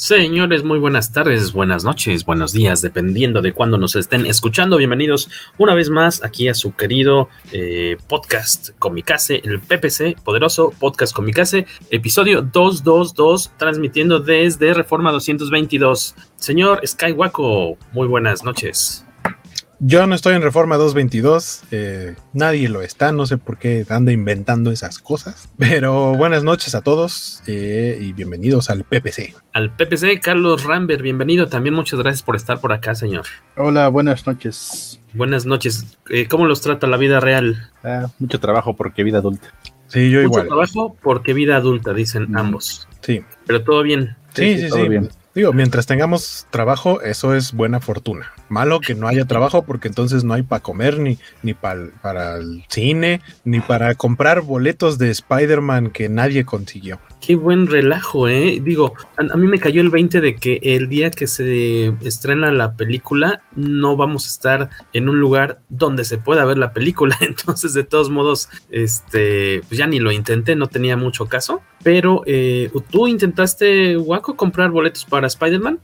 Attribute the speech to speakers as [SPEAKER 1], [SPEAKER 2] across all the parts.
[SPEAKER 1] Señores, muy buenas tardes, buenas noches, buenos días, dependiendo de cuándo nos estén escuchando. Bienvenidos una vez más aquí a su querido eh, podcast Comicase, el PPC, poderoso podcast Comicase, episodio 222, transmitiendo desde Reforma 222. Señor Skywaco, muy buenas noches.
[SPEAKER 2] Yo no estoy en Reforma 222, eh, nadie lo está, no sé por qué anda inventando esas cosas, pero buenas noches a todos eh, y bienvenidos al PPC.
[SPEAKER 1] Al PPC, Carlos Rambert, bienvenido, también muchas gracias por estar por acá, señor.
[SPEAKER 3] Hola, buenas noches.
[SPEAKER 1] Buenas noches, eh, ¿cómo los trata la vida real?
[SPEAKER 3] Ah, mucho trabajo porque vida adulta.
[SPEAKER 2] Sí, yo
[SPEAKER 1] mucho
[SPEAKER 2] igual.
[SPEAKER 1] trabajo porque vida adulta, dicen
[SPEAKER 3] Mm.
[SPEAKER 1] ambos.
[SPEAKER 2] Sí,
[SPEAKER 1] Pero todo bien.
[SPEAKER 2] sí, sí, sí.
[SPEAKER 3] todo bien.
[SPEAKER 2] Digo, mientras tengamos trabajo, eso es buena fortuna. Malo que no haya trabajo porque entonces no hay para comer, ni, ni pa'l- para el cine, ni para comprar boletos de Spider-Man que nadie consiguió.
[SPEAKER 1] Qué buen relajo, ¿eh? Digo, a, a mí me cayó el 20 de que el día que se estrena la película no vamos a estar en un lugar donde se pueda ver la película. Entonces, de todos modos, este, pues ya ni lo intenté, no tenía mucho caso. Pero, eh, ¿tú intentaste, Waco, comprar boletos para Spider-Man?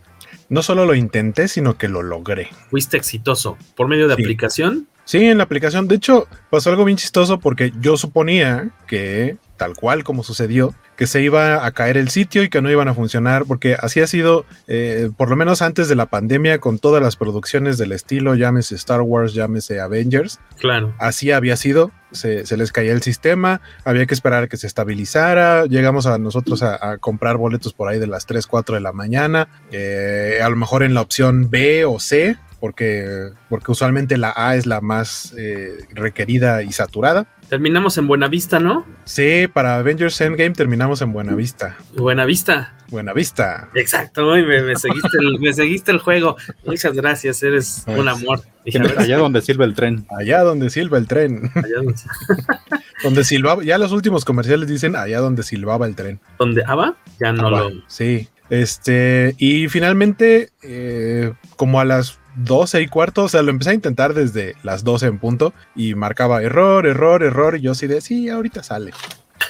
[SPEAKER 2] No solo lo intenté, sino que lo logré.
[SPEAKER 1] Fuiste exitoso. ¿Por medio de
[SPEAKER 2] Sí.
[SPEAKER 1] aplicación?
[SPEAKER 2] Sí, en la aplicación. De hecho, pasó algo bien chistoso porque yo suponía que, tal cual como sucedió, que se iba a caer el sitio y que no iban a funcionar, porque así ha sido, eh, por lo menos antes de la pandemia, con todas las producciones del estilo, llámese Star Wars, llámese Avengers,
[SPEAKER 1] Claro.
[SPEAKER 2] así había sido, se, se les caía el sistema, había que esperar a que se estabilizara, llegamos a nosotros a, a comprar boletos por ahí de las 3, 4 de la mañana, eh, a lo mejor en la opción B o C, porque, porque usualmente la A es la más eh, requerida y saturada.
[SPEAKER 1] Terminamos en Buenavista, ¿no?
[SPEAKER 2] Sí, para Avengers Endgame terminamos en Buenavista.
[SPEAKER 1] Buenavista.
[SPEAKER 2] Buenavista.
[SPEAKER 1] Exacto, me, me seguiste el, me seguiste el juego. Muchas gracias, eres un amor. Dije,
[SPEAKER 3] Allá donde sirve el tren.
[SPEAKER 2] Allá donde silba el tren.
[SPEAKER 1] allá donde,
[SPEAKER 2] donde silbaba, ya los últimos comerciales dicen allá donde silbaba el tren.
[SPEAKER 1] donde Ava, ya no lo.
[SPEAKER 2] Sí. Este, y finalmente, eh, como a las 12 y cuarto, o sea, lo empecé a intentar desde las 12 en punto y marcaba error, error, error, y yo así de, sí, ahorita sale.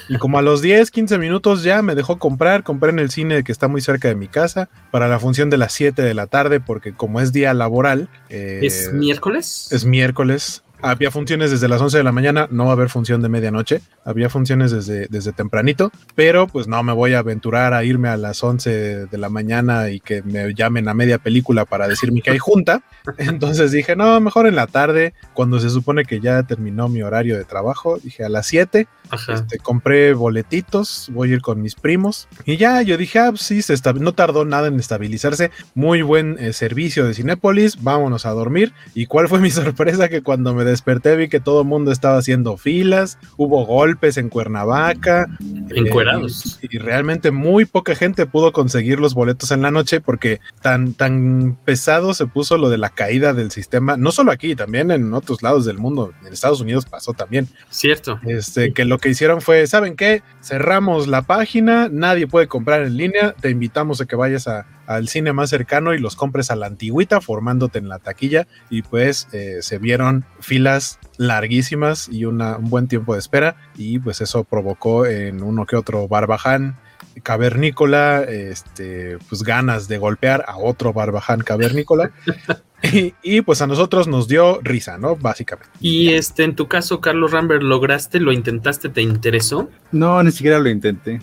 [SPEAKER 2] Y como a los 10, 15 minutos ya me dejó comprar, compré en el cine que está muy cerca de mi casa para la función de las 7 de la tarde, porque como es día laboral, eh,
[SPEAKER 1] ¿Es miércoles?
[SPEAKER 2] es miércoles. Había funciones desde las 11 de la mañana, no va a haber función de medianoche. Había funciones desde, desde tempranito, pero pues no me voy a aventurar a irme a las 11 de la mañana y que me llamen a media película para decirme que hay junta. Entonces dije, no, mejor en la tarde, cuando se supone que ya terminó mi horario de trabajo. Dije a las 7,
[SPEAKER 1] Ajá.
[SPEAKER 2] este, compré boletitos, voy a ir con mis primos. Y ya yo dije, ah, pues sí, se no tardó nada en estabilizarse. Muy buen eh, servicio de Cinépolis, vámonos a dormir. ¿Y cuál fue mi sorpresa? Que cuando me desperté vi que todo el mundo estaba haciendo filas, hubo golpes en Cuernavaca.
[SPEAKER 1] Encuerados.
[SPEAKER 2] eh, y, y realmente muy poca gente pudo conseguir los boletos en la noche porque tan, tan pesado se puso lo de la caída del sistema, no solo aquí, también en otros lados del mundo. En Estados Unidos pasó también.
[SPEAKER 1] Cierto.
[SPEAKER 2] Este, que lo que hicieron fue, ¿saben qué? Cerramos la página, nadie puede comprar en línea, te invitamos a que vayas a, al cine más cercano y los compres a la antigüita, formándote en la taquilla, y pues eh, se vieron filas larguísimas y una, un buen tiempo de espera, y pues eso provocó en uno que otro barbaján cavernícola, este, pues ganas de golpear a otro barbaján cavernícola. y, y, pues a nosotros nos dio risa, ¿no? Básicamente.
[SPEAKER 1] Y este, en tu caso, Carlos Rambert, ¿lograste, lo intentaste, te interesó?
[SPEAKER 3] No, ni siquiera lo intenté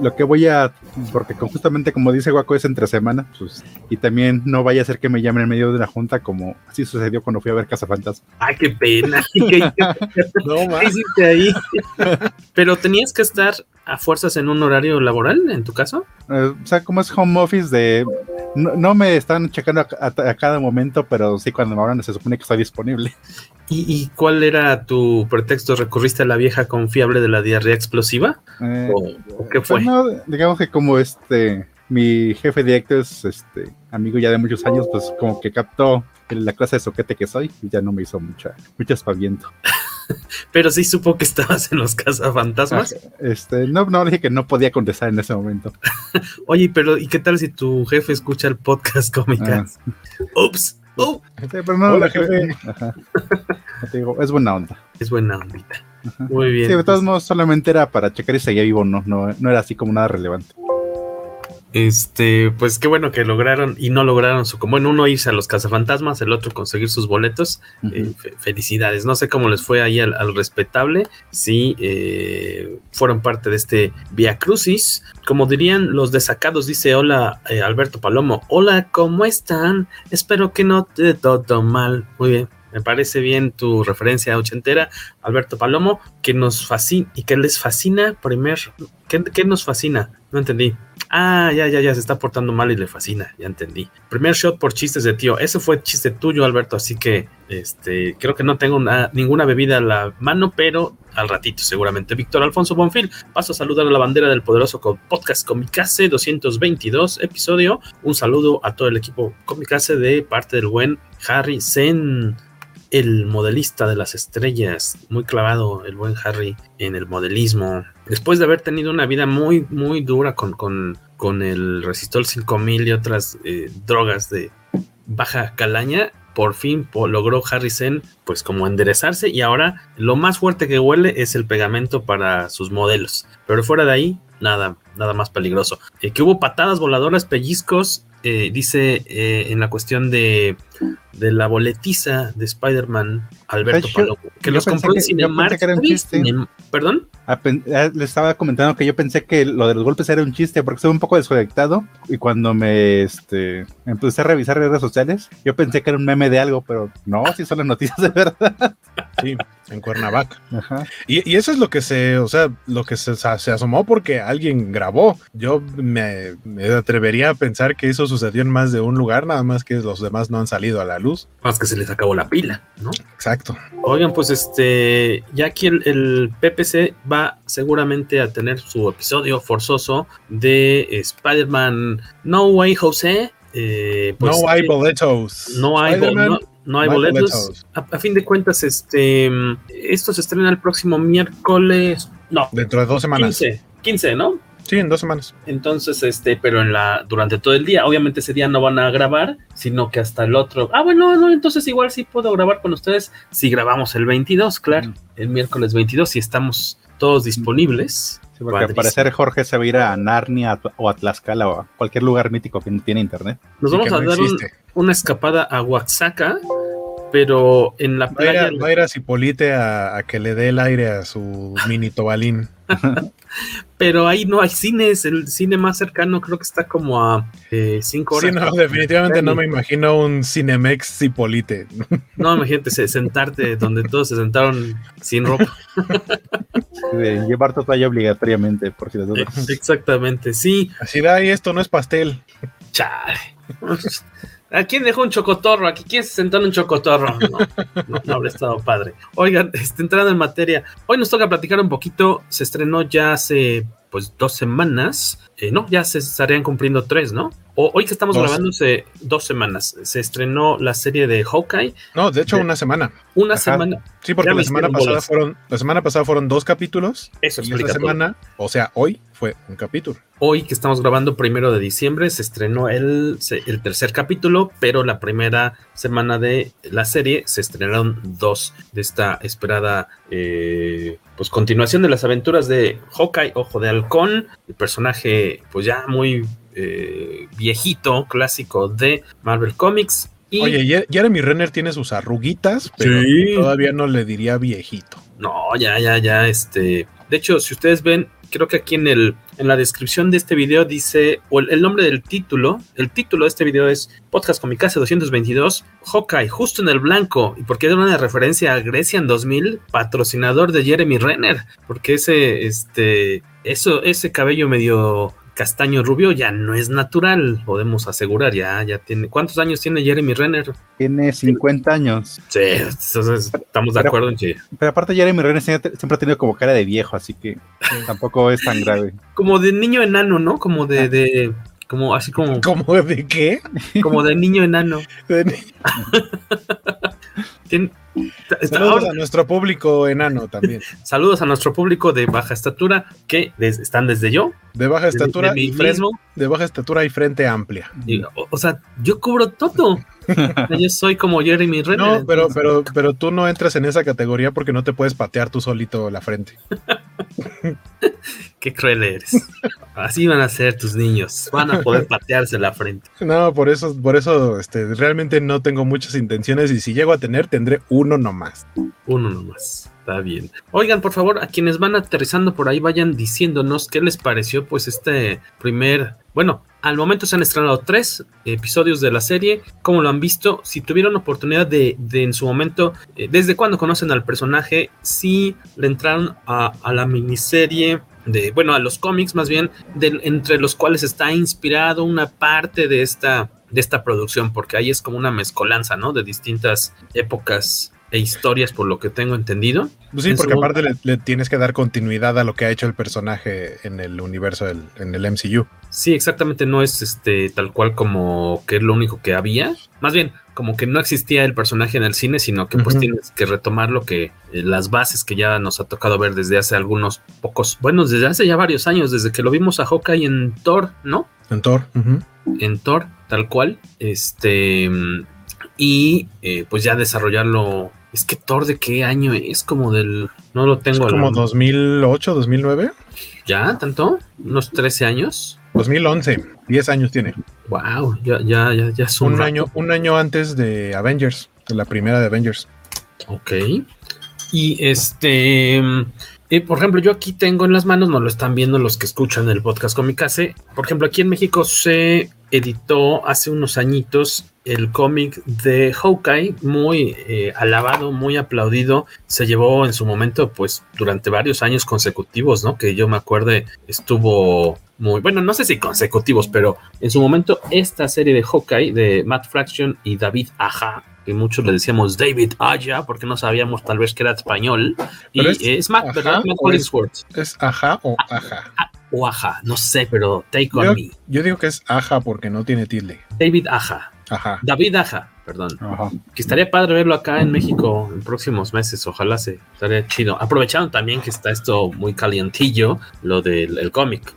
[SPEAKER 3] lo que voy a, porque justamente como dice Guaco es entre semana, pues, y también no vaya a ser que me llamen en medio de la junta como así sucedió cuando fui a ver Cazafantas.
[SPEAKER 1] Ay, qué pena. no, más. hiciste ahí? Pero tenías que estar a fuerzas en un horario laboral, en tu caso?
[SPEAKER 3] Eh, o sea, como es home office de... No, no me están checando a, a, a, cada momento, pero sí cuando me hablan se supone que estoy disponible.
[SPEAKER 1] ¿Y, ¿Y, cuál era tu pretexto? ¿Recurriste a la vieja confiable de la diarrea explosiva? Eh, ¿O, ¿O, qué fue?
[SPEAKER 3] Pues no, digamos que como este... Mi jefe directo es este amigo ya de muchos años, pues como que captó la clase de soquete que soy y ya no me hizo mucha, mucho espaviento.
[SPEAKER 1] Pero sí supo que estabas en los cazafantasmas.
[SPEAKER 3] Este, no, no, dije que no podía contestar en ese momento.
[SPEAKER 1] Oye, pero ¿y qué tal si tu jefe escucha el podcast cómicas? Ah. Ups. Oh.
[SPEAKER 3] Sí, pero no, Hola, jefe. Ajá. Te digo, es buena onda.
[SPEAKER 1] Es buena ondita. Muy bien.
[SPEAKER 3] Sí, de todos modos, solamente era para checar si seguía vivo, no, no, no era así como nada relevante.
[SPEAKER 1] Este, pues qué bueno que lograron y no lograron su. Bueno, uno irse a los cazafantasmas, el otro conseguir sus boletos. Uh -huh. eh, fe felicidades. No sé cómo les fue ahí al, al respetable. Si eh, fueron parte de este Via Crucis. Como dirían los desacados, dice: Hola, eh, Alberto Palomo. Hola, ¿cómo están? Espero que no te todo mal. Muy bien. Me parece bien tu referencia ochentera, Alberto Palomo, que nos fascina y que les fascina primer. ¿Qué, ¿Qué, nos fascina? No entendí. Ah, ya, ya, ya, se está portando mal y le fascina, ya entendí. Primer shot por chistes de tío. Ese fue chiste tuyo, Alberto, así que este, creo que no tengo una, ninguna bebida a la mano, pero al ratito seguramente. Víctor Alfonso Bonfil, paso a saludar a la bandera del poderoso podcast Comicase 222 episodio. Un saludo a todo el equipo Comicase de parte del buen Harry Zen el modelista de las estrellas, muy clavado el buen Harry en el modelismo. Después de haber tenido una vida muy, muy dura con, con, con el Resistol 5000 y otras eh, drogas de baja calaña, por fin po logró Harrison pues como enderezarse y ahora lo más fuerte que huele es el pegamento para sus modelos. Pero fuera de ahí, nada, nada más peligroso. Eh, que hubo patadas voladoras, pellizcos, eh, dice eh, en la cuestión de, de la boletiza de Spider-Man, Alberto
[SPEAKER 3] yo,
[SPEAKER 1] Palomo, que los compró en Cinemark.
[SPEAKER 3] Que era un chiste.
[SPEAKER 1] Cine, ¿Perdón?
[SPEAKER 3] Le estaba comentando que yo pensé que lo de los golpes era un chiste porque estuve un poco desconectado y cuando me este, empecé a revisar redes sociales, yo pensé que era un meme de algo, pero no, sí son las noticias de verdad.
[SPEAKER 2] Sí, en Cuernavaca. Ajá. Y, y, eso es lo que se, o sea, lo que se, se asomó porque alguien grabó. Yo me, me, atrevería a pensar que eso sucedió en más de un lugar, nada más que los demás no han salido a la luz.
[SPEAKER 1] Más que se les acabó la pila, ¿no?
[SPEAKER 2] Exacto.
[SPEAKER 1] Oigan, pues este, ya aquí el, el PPC va seguramente a tener su episodio forzoso de Spider-Man No Way Jose. Eh,
[SPEAKER 2] pues, no hay boletos.
[SPEAKER 1] No hay, no, no hay boletos. boletos. A, a, fin de cuentas, este, esto se estrena el próximo miércoles. No.
[SPEAKER 2] Dentro de dos semanas.
[SPEAKER 1] 15, 15 ¿no?
[SPEAKER 2] Sí, en dos semanas.
[SPEAKER 1] Entonces, este, pero en la, durante todo el día, obviamente ese día no van a grabar, sino que hasta el otro. Ah, bueno, no, entonces igual sí puedo grabar con ustedes si grabamos el 22, claro, el miércoles 22, si estamos todos disponibles.
[SPEAKER 3] Sí, porque Padrísimo. al parecer Jorge se va a ir a Narnia o a Tlaxcala o a cualquier lugar mítico que no tiene internet.
[SPEAKER 1] Nos vamos a no dar un, una escapada a Oaxaca, pero en la playa.
[SPEAKER 2] Va a ir a Cipolite a, a, que le dé el aire a su mini tobalín.
[SPEAKER 1] pero ahí no hay cines, el cine más cercano creo que está como a 5 eh, horas.
[SPEAKER 2] Sí, no, definitivamente no me imagino un Cinemex Cipolite.
[SPEAKER 1] No, imagínate sentarte donde todos se sentaron sin ropa.
[SPEAKER 3] De llevar toalla obligatoriamente, por si las dudas.
[SPEAKER 1] Exactamente, sí.
[SPEAKER 2] Así da, y esto no es pastel.
[SPEAKER 1] Chale. ¿A quién dejó un chocotorro? ¿Aquí quién se sentó en un chocotorro? No, no, no habría estado padre. Oigan, este, entrando en materia, hoy nos toca platicar un poquito. Se estrenó ya hace pues dos semanas. Eh, no, ya se estarían cumpliendo tres, ¿no? O, hoy que estamos dos. grabando hace dos semanas. Se estrenó la serie de Hawkeye.
[SPEAKER 2] No, de hecho, de, una semana.
[SPEAKER 1] Una Ajá. semana.
[SPEAKER 2] Sí, porque la semana pasada bolas. fueron, la semana pasada fueron dos capítulos.
[SPEAKER 1] Eso
[SPEAKER 2] y esta semana, o sea, hoy fue un capítulo.
[SPEAKER 1] Hoy que estamos grabando primero de diciembre, se estrenó el, el tercer capítulo pero la primera semana de la serie se estrenaron dos de esta esperada eh, pues continuación de las aventuras de Hawkeye, Ojo de Halcón, el personaje pues ya muy eh, viejito, clásico de Marvel Comics.
[SPEAKER 2] Y... Oye, Jeremy Renner tiene sus arruguitas, pero sí. todavía no le diría viejito.
[SPEAKER 1] No, ya, ya, ya, este. De hecho, si ustedes ven, creo que aquí en el en la descripción de este video dice, o el, nombre del título, el título de este video es Podcast Comicase 222, Hawkeye, justo en el blanco, y porque era una referencia a Grecia en 2000, patrocinador de Jeremy Renner, porque ese, este, eso, ese cabello medio castaño rubio ya no es natural, podemos asegurar, ya, ya tiene. ¿Cuántos años tiene Jeremy Renner?
[SPEAKER 3] Tiene 50 años.
[SPEAKER 1] Sí, entonces estamos de
[SPEAKER 3] pero,
[SPEAKER 1] acuerdo en que.
[SPEAKER 3] Pero aparte, Jeremy Renner siempre ha tenido como cara de viejo, así que tampoco es tan grave.
[SPEAKER 1] Como de niño enano, ¿no? Como de. de como así como.
[SPEAKER 2] ¿Como de qué?
[SPEAKER 1] Como de niño enano. De ni...
[SPEAKER 2] Tien, Saludos ahora, a nuestro público enano también.
[SPEAKER 1] Saludos a nuestro público de baja estatura que des, están desde yo.
[SPEAKER 2] De baja estatura de, de y frente, de baja estatura y frente amplia.
[SPEAKER 1] Y, o, o, sea, yo cubro todo. yo soy como Jeremy Renner.
[SPEAKER 2] No, pero, pero, pero tú no entras en esa categoría porque no te puedes patear tú solito la frente.
[SPEAKER 1] Qué cruel eres. Así van a ser tus niños. Van a poder patearse la frente.
[SPEAKER 2] No, por eso, por eso, este, realmente no tengo muchas intenciones y si llego a tener, tendré uno nomás.
[SPEAKER 1] Uno nomás. Está bien. Oigan, por favor, a quienes van aterrizando por ahí, vayan diciéndonos qué les pareció, pues, este primer. Bueno, al momento se han estrenado tres episodios de la serie. ¿Cómo lo han visto? Si tuvieron oportunidad de, de en su momento, eh, ¿desde cuándo conocen al personaje? Si le entraron a, a la miniserie de, bueno, a los cómics más bien, entre los cuales está inspirado una parte de esta, de esta producción, porque ahí es como una mezcolanza, ¿no? De distintas épocas e historias, por lo que tengo entendido.
[SPEAKER 2] Pues sí, en porque aparte le, le, tienes que dar continuidad a lo que ha hecho el personaje en el universo, del, en el MCU.
[SPEAKER 1] Sí, exactamente, no es este tal cual como que es lo único que había. Más bien, como que no existía el personaje en el cine, sino que pues uh -huh. tienes que retomar lo que eh, las bases que ya nos ha tocado ver desde hace algunos pocos, bueno, desde hace ya varios años, desde que lo vimos a Hawkeye en Thor, ¿no?
[SPEAKER 2] En Thor. Uh -huh.
[SPEAKER 1] En Thor, tal cual. Este y eh, pues ya desarrollarlo. Es que Thor de qué año es como del. No lo tengo.
[SPEAKER 2] ¿Es como 2008, 2009.
[SPEAKER 1] ¿Ya? ¿Tanto? ¿Unos 13 años?
[SPEAKER 2] 2011, 10 años tiene.
[SPEAKER 1] Wow, ya, ya, ya, ya es
[SPEAKER 2] un, un año, un año antes de Avengers, de la primera de Avengers.
[SPEAKER 1] Ok. Y este. Eh, por ejemplo, yo aquí tengo en las manos, no lo están viendo los que escuchan el podcast Comicase. Por ejemplo, aquí en México se editó hace unos añitos el cómic de Hawkeye, muy eh, alabado, muy aplaudido. Se llevó en su momento, pues, durante varios años consecutivos, ¿no? Que yo me acuerde, estuvo muy, bueno, no sé si consecutivos, pero en su momento esta serie de Hawkeye de Matt Fraction y David Aja, que muchos le decíamos David Aya, porque no sabíamos tal vez que era español. Y es, es Matt, ajá, ¿verdad? Matt
[SPEAKER 2] Hollingsworth. ¿Es, ¿Es Aja o Aja?
[SPEAKER 1] O Aja, no sé, pero take on
[SPEAKER 2] yo,
[SPEAKER 1] me.
[SPEAKER 2] Yo digo que es Aja porque no tiene tilde.
[SPEAKER 1] David Aja.
[SPEAKER 2] Ajá.
[SPEAKER 1] David Aja, perdón. Ajá. Que estaría padre verlo acá en México en próximos meses, ojalá se estaría chido. Aprovechando también que está esto muy calientillo, lo del cómic.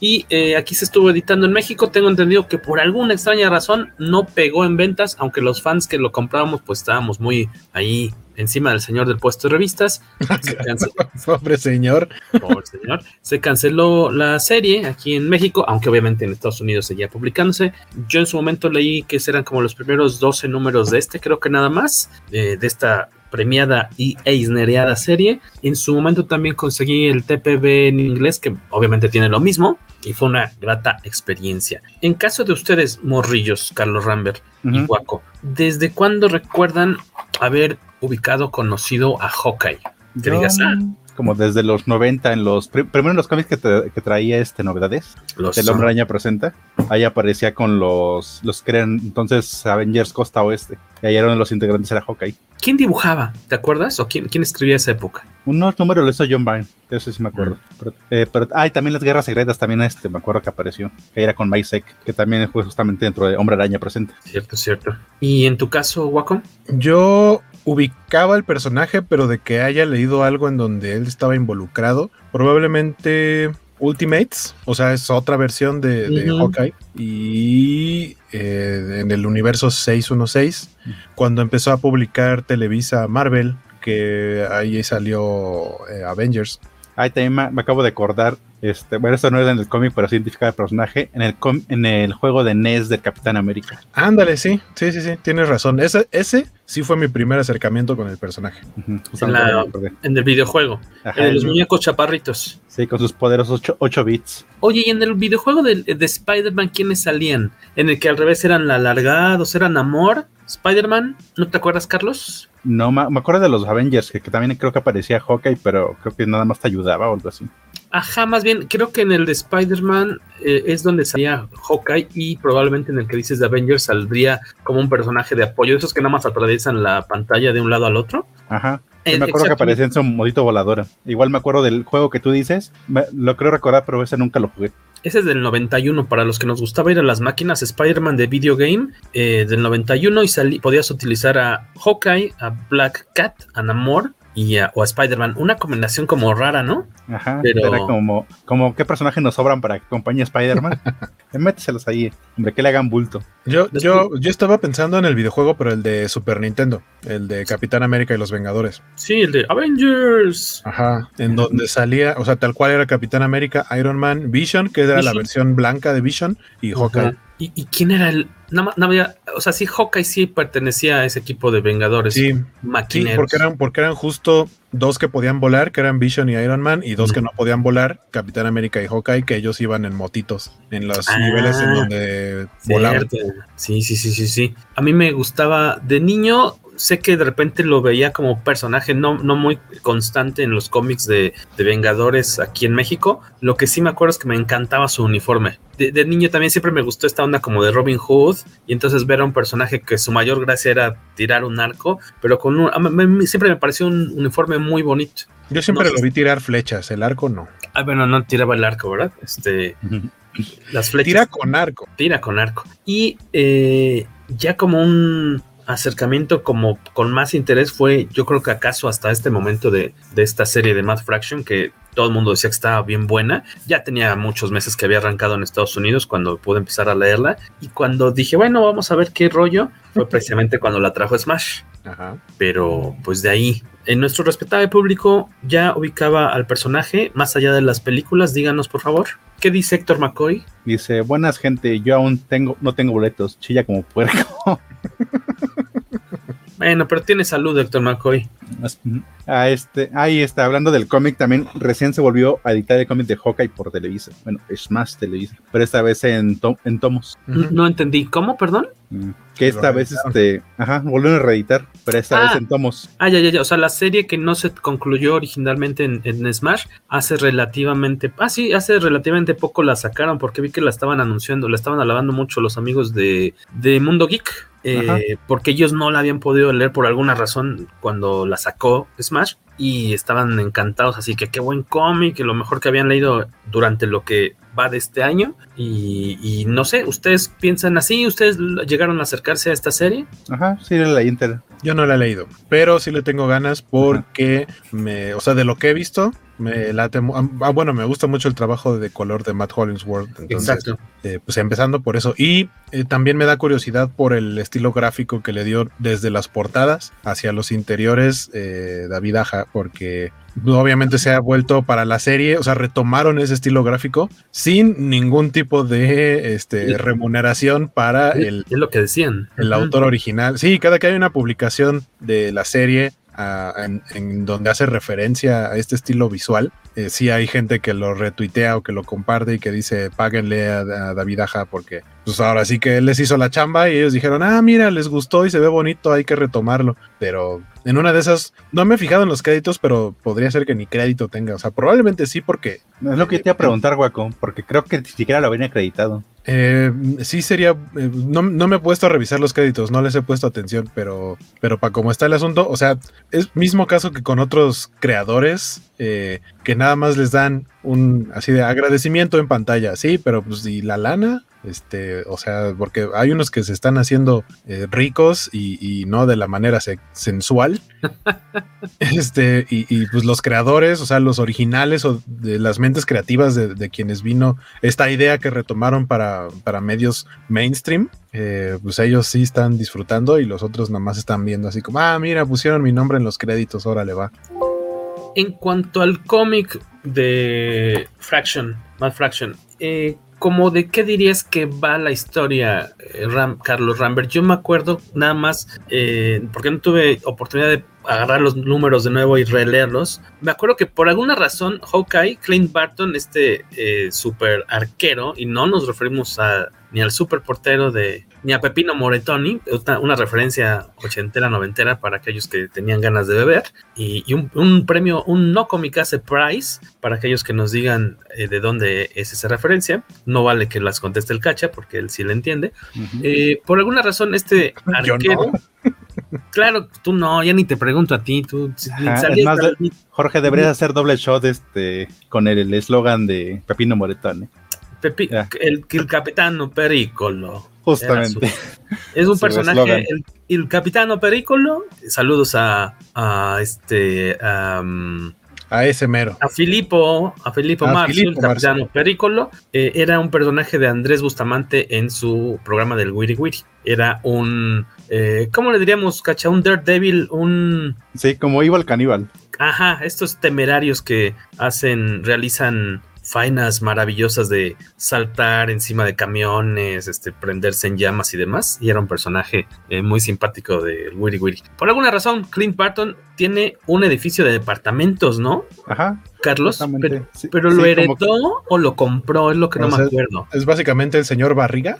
[SPEAKER 1] Y eh, aquí se estuvo editando en México. Tengo entendido que por alguna extraña razón no pegó en ventas, aunque los fans que lo comprábamos, pues estábamos muy ahí encima del señor del puesto de revistas.
[SPEAKER 2] Se canceló, Pobre señor.
[SPEAKER 1] Pobre señor. Se canceló la serie aquí en México, aunque obviamente en Estados Unidos seguía publicándose. Yo en su momento leí que eran como los primeros 12 números de este, creo que nada más, eh, de esta premiada y eisnereada serie. En su momento también conseguí el TPB en inglés, que obviamente tiene lo mismo, y fue una grata experiencia. En caso de ustedes, morrillos, Carlos Rambert uh -huh. y Guaco, ¿desde cuándo recuerdan haber ubicado, conocido a Hawkeye? Que digas, ah,
[SPEAKER 3] como desde los 90 en los primero en los cómics que, te, que traía este novedades los el hombre araña presenta ahí aparecía con los los que eran entonces Avengers Costa Oeste y ahí eran los integrantes era Hawkeye
[SPEAKER 1] ¿Quién dibujaba? ¿Te acuerdas? ¿O quién, quién escribía esa época?
[SPEAKER 3] Unos números lo hizo John Byrne, eso sí me acuerdo. Mm. Pero, eh, pero ah, y también las guerras secretas, también este, me acuerdo que apareció, que era con Maisek, que también fue justamente dentro de Hombre Araña presente.
[SPEAKER 1] Cierto, cierto. ¿Y en tu caso, Wacom?
[SPEAKER 2] Yo ubicaba el personaje, pero de que haya leído algo en donde él estaba involucrado, probablemente Ultimates, o sea, es otra versión de. Hawkeye. Y eh, en el universo 616, cuando empezó a publicar Televisa Marvel, que ahí salió eh, Avengers.
[SPEAKER 3] Ahí también me, me acabo de acordar, este, bueno, esto no era en el cómic, pero sí identifica el personaje, en el, com- en el juego de NES del Capitán América.
[SPEAKER 2] Ándale, sí, sí, sí, sí, tienes razón. Ese, ese sí fue mi primer acercamiento con el personaje.
[SPEAKER 1] En, la- el videojuego.
[SPEAKER 3] Ajá,
[SPEAKER 1] en de los
[SPEAKER 3] el-
[SPEAKER 1] muñecos chaparritos.
[SPEAKER 3] Sí, con sus poderosos 8, bits.
[SPEAKER 1] Oye, y en el videojuego de, de Spider-Man, ¿quiénes salían? En el que al revés eran alargados, eran amor. Spider-Man, ¿no te acuerdas, Carlos?
[SPEAKER 3] No, me acuerdo de los Avengers, que, que también creo que aparecía Hawkeye, pero creo que nada más te ayudaba o algo así.
[SPEAKER 1] Ajá, más bien, creo que en el de Spider-Man eh, es donde salía Hawkeye y probablemente en el que dices de Avengers saldría como un personaje de apoyo, esos que nada más atraviesan la pantalla de un lado al otro.
[SPEAKER 3] Ajá.
[SPEAKER 1] Eh,
[SPEAKER 3] me acuerdo que aparecía en su modito voladora. Igual me acuerdo del juego que tú dices. me- lo creo recordar, pero ese nunca lo jugué.
[SPEAKER 1] Ese es del 91, para los que nos gustaba ir a las máquinas Spider-Man de Video Game eh, del 91 y salí- podías utilizar a Hawkeye, a Black Cat, a Namor y a, o a Spider-Man. Una combinación como rara, ¿no?
[SPEAKER 3] Ajá.
[SPEAKER 1] Pero-
[SPEAKER 3] Era como, como qué personajes nos sobran para que acompañe a Spider-Man. Méteselos ahí, hombre, que le hagan bulto.
[SPEAKER 2] Yo, yo, yo estaba pensando en el videojuego, pero el de Super Nintendo, el de Capitán América y los Vengadores.
[SPEAKER 1] Sí, el de Avengers.
[SPEAKER 2] Ajá, en donde salía, o sea, tal cual era Capitán América, Iron Man, Vision, que era la versión blanca de Vision, y Hawkeye.
[SPEAKER 1] ¿Y, y quién era el...? Nada más- nada más- o sea, sí, Hawkeye sí pertenecía a ese equipo de Vengadores.
[SPEAKER 2] Sí, sí,
[SPEAKER 1] Maquineros.
[SPEAKER 2] porque eran, porque eran justo dos que podían volar, que eran Vision y Iron Man, y dos que no podían volar, Capitán América y Hawkeye, que ellos iban en motitos, en los
[SPEAKER 1] Ah,
[SPEAKER 2] niveles en donde volaban.
[SPEAKER 1] Sí, sí, sí, sí, sí. A mí me gustaba de niño. Sé que de repente lo veía como personaje no, no muy constante en los cómics de, de Vengadores aquí en México. Lo que sí me acuerdo es que me encantaba su uniforme. De, de niño también siempre me gustó esta onda como de Robin Hood. Y entonces ver a un personaje que su mayor gracia era tirar un arco. Pero con un, a mí- me- siempre me pareció un uniforme muy bonito.
[SPEAKER 2] Yo siempre
[SPEAKER 1] No
[SPEAKER 2] lo vi tirar flechas, el arco no.
[SPEAKER 1] Ah, bueno, no tiraba el arco, ¿verdad? Este, las flechas.
[SPEAKER 2] Tira con arco.
[SPEAKER 1] Tira con arco. Y eh, ya como un acercamiento como con más interés fue, yo creo que acaso hasta este momento de, de esta serie de Mad Fraction, que todo el mundo decía que estaba bien buena. Ya tenía muchos meses que había arrancado en Estados Unidos cuando pude empezar a leerla. Y cuando dije, bueno, vamos a ver qué rollo, fue precisamente cuando la trajo Smash.
[SPEAKER 2] Ajá.
[SPEAKER 1] Pero pues de ahí, en nuestro respetable público ya ubicaba al personaje más allá de las películas. Díganos, por favor, ¿qué dice Héctor McCoy?
[SPEAKER 3] Dice, buenas gente, yo aún tengo, no tengo boletos, chilla como puerco.
[SPEAKER 1] Bueno, pero tiene salud, Héctor McCoy.
[SPEAKER 3] A este, ahí está, hablando del cómic, también recién se volvió a editar el cómic de Hawkeye por Televisa. Bueno, es más Televisa, pero esta vez en, to- en tomos.
[SPEAKER 1] No entendí. ¿Cómo, perdón?
[SPEAKER 3] Mm, Que esta vez, este, ajá, volvieron a reeditar, pero esta
[SPEAKER 1] Ah.
[SPEAKER 3] vez en tomos.
[SPEAKER 1] Ah, ya, ya, ya. O sea, la serie que no se concluyó originalmente en, en Smash, hace relativamente. Ah, sí, hace relativamente poco la sacaron porque vi que la estaban anunciando, la estaban alabando mucho los amigos de, de Mundo Geek. Eh, porque ellos no la habían podido leer por alguna razón cuando la sacó Smash y estaban encantados, así que qué buen cómic, que lo mejor que habían leído durante lo que va de este año y, y no sé, ¿ustedes piensan así? ¿Ustedes llegaron a acercarse a esta serie?
[SPEAKER 3] Ajá, sí, era la Inter.
[SPEAKER 2] Yo no la he leído, pero sí le tengo ganas porque me, o sea, de lo que he visto, me late, ah, bueno, me gusta mucho el trabajo de color de Matt Hollingsworth. Entonces,
[SPEAKER 1] Exacto.
[SPEAKER 2] eh, pues empezando por eso. Y eh, también me da curiosidad por el estilo gráfico que le dio desde las portadas hacia los interiores eh, David Aja, porque obviamente se ha vuelto para la serie, o sea, retomaron ese estilo gráfico sin ningún tipo de este, remuneración para el,
[SPEAKER 1] Es lo que decían.
[SPEAKER 2] el autor original. Sí, cada que hay una publicación de la serie ah, en, en donde hace referencia a este estilo visual, eh, sí hay gente que lo retuitea o que lo comparte y que dice páguenle a, a David Aja porque pues ahora sí que él les hizo la chamba y ellos dijeron, ah, mira, les gustó y se ve bonito, hay que retomarlo. Pero en una de esas, no me he fijado en los créditos, pero podría ser que ni crédito tenga. O sea, probablemente sí porque
[SPEAKER 3] Es lo que te iba a preguntar, Guaco, porque creo que ni siquiera lo habían acreditado.
[SPEAKER 2] Eh, sí sería, eh, no, no me he puesto a revisar los créditos, no les he puesto atención, pero, pero para cómo está el asunto, o sea, es mismo caso que con otros creadores eh, que nada más les dan un así de agradecimiento en pantalla, sí, pero pues y la lana, Este, o sea, porque hay unos que se están haciendo eh, ricos y, y, no de la manera se sensual. este, y, pues los creadores, o sea, los originales o de las mentes creativas de, de quienes vino esta idea que retomaron para, para medios mainstream, eh, pues ellos sí están disfrutando y los otros nada más están viendo así como, ah, mira, pusieron mi nombre en los créditos, órale va.
[SPEAKER 1] En cuanto al cómic de Fraction, Mad Fraction, eh, como de qué dirías que va la historia, eh, Carlos Rambert. Yo me acuerdo nada más, eh, porque no tuve oportunidad de agarrar los números de nuevo y releerlos. Me acuerdo que por alguna razón Hawkeye, Clint Barton, este eh, super arquero, y no nos referimos a, ni al super portero de, ni a Pepino Moretoni, una, una, referencia ochentera, noventera para aquellos que tenían ganas de beber, y, y un, un, premio, un no Comicase Prize, para aquellos que nos digan eh, de dónde es esa referencia. No vale que las conteste el cacha, porque él sí le entiende. Uh -huh. eh, por alguna razón, este arquero... Claro, tú no, ya ni te pregunto a ti. Tú,
[SPEAKER 3] Ajá, más Jorge, deberías hacer doble shot este, con el eslogan de Pepino Moretone.
[SPEAKER 1] Pepi, el, el capitano Pericolo.
[SPEAKER 3] Justamente.
[SPEAKER 1] Su, es un personaje, el, el, capitano Pericolo. Saludos a, a este. Um,
[SPEAKER 2] a ese mero.
[SPEAKER 1] A Filippo, a Filippo a Marcio, Filippo el capitano Marcio. Pericolo, eh, era un personaje de Andrés Bustamante en su programa del Wiri Wiri. Era un, eh, ¿cómo le diríamos, cacha? Un Daredevil, un...
[SPEAKER 3] Sí, como iba el caníbal.
[SPEAKER 1] Ajá, estos temerarios que hacen, realizan faenas maravillosas de saltar encima de camiones, este, prenderse en llamas y demás. Y era un personaje eh, muy simpático de Wiri Wiri. Por alguna razón, Clint Barton tiene un edificio de departamentos, ¿no?
[SPEAKER 3] Ajá.
[SPEAKER 1] Carlos, pero, sí, pero lo heredó que... o lo compró, es lo que no, no me acuerdo.
[SPEAKER 2] Es básicamente el señor Barriga.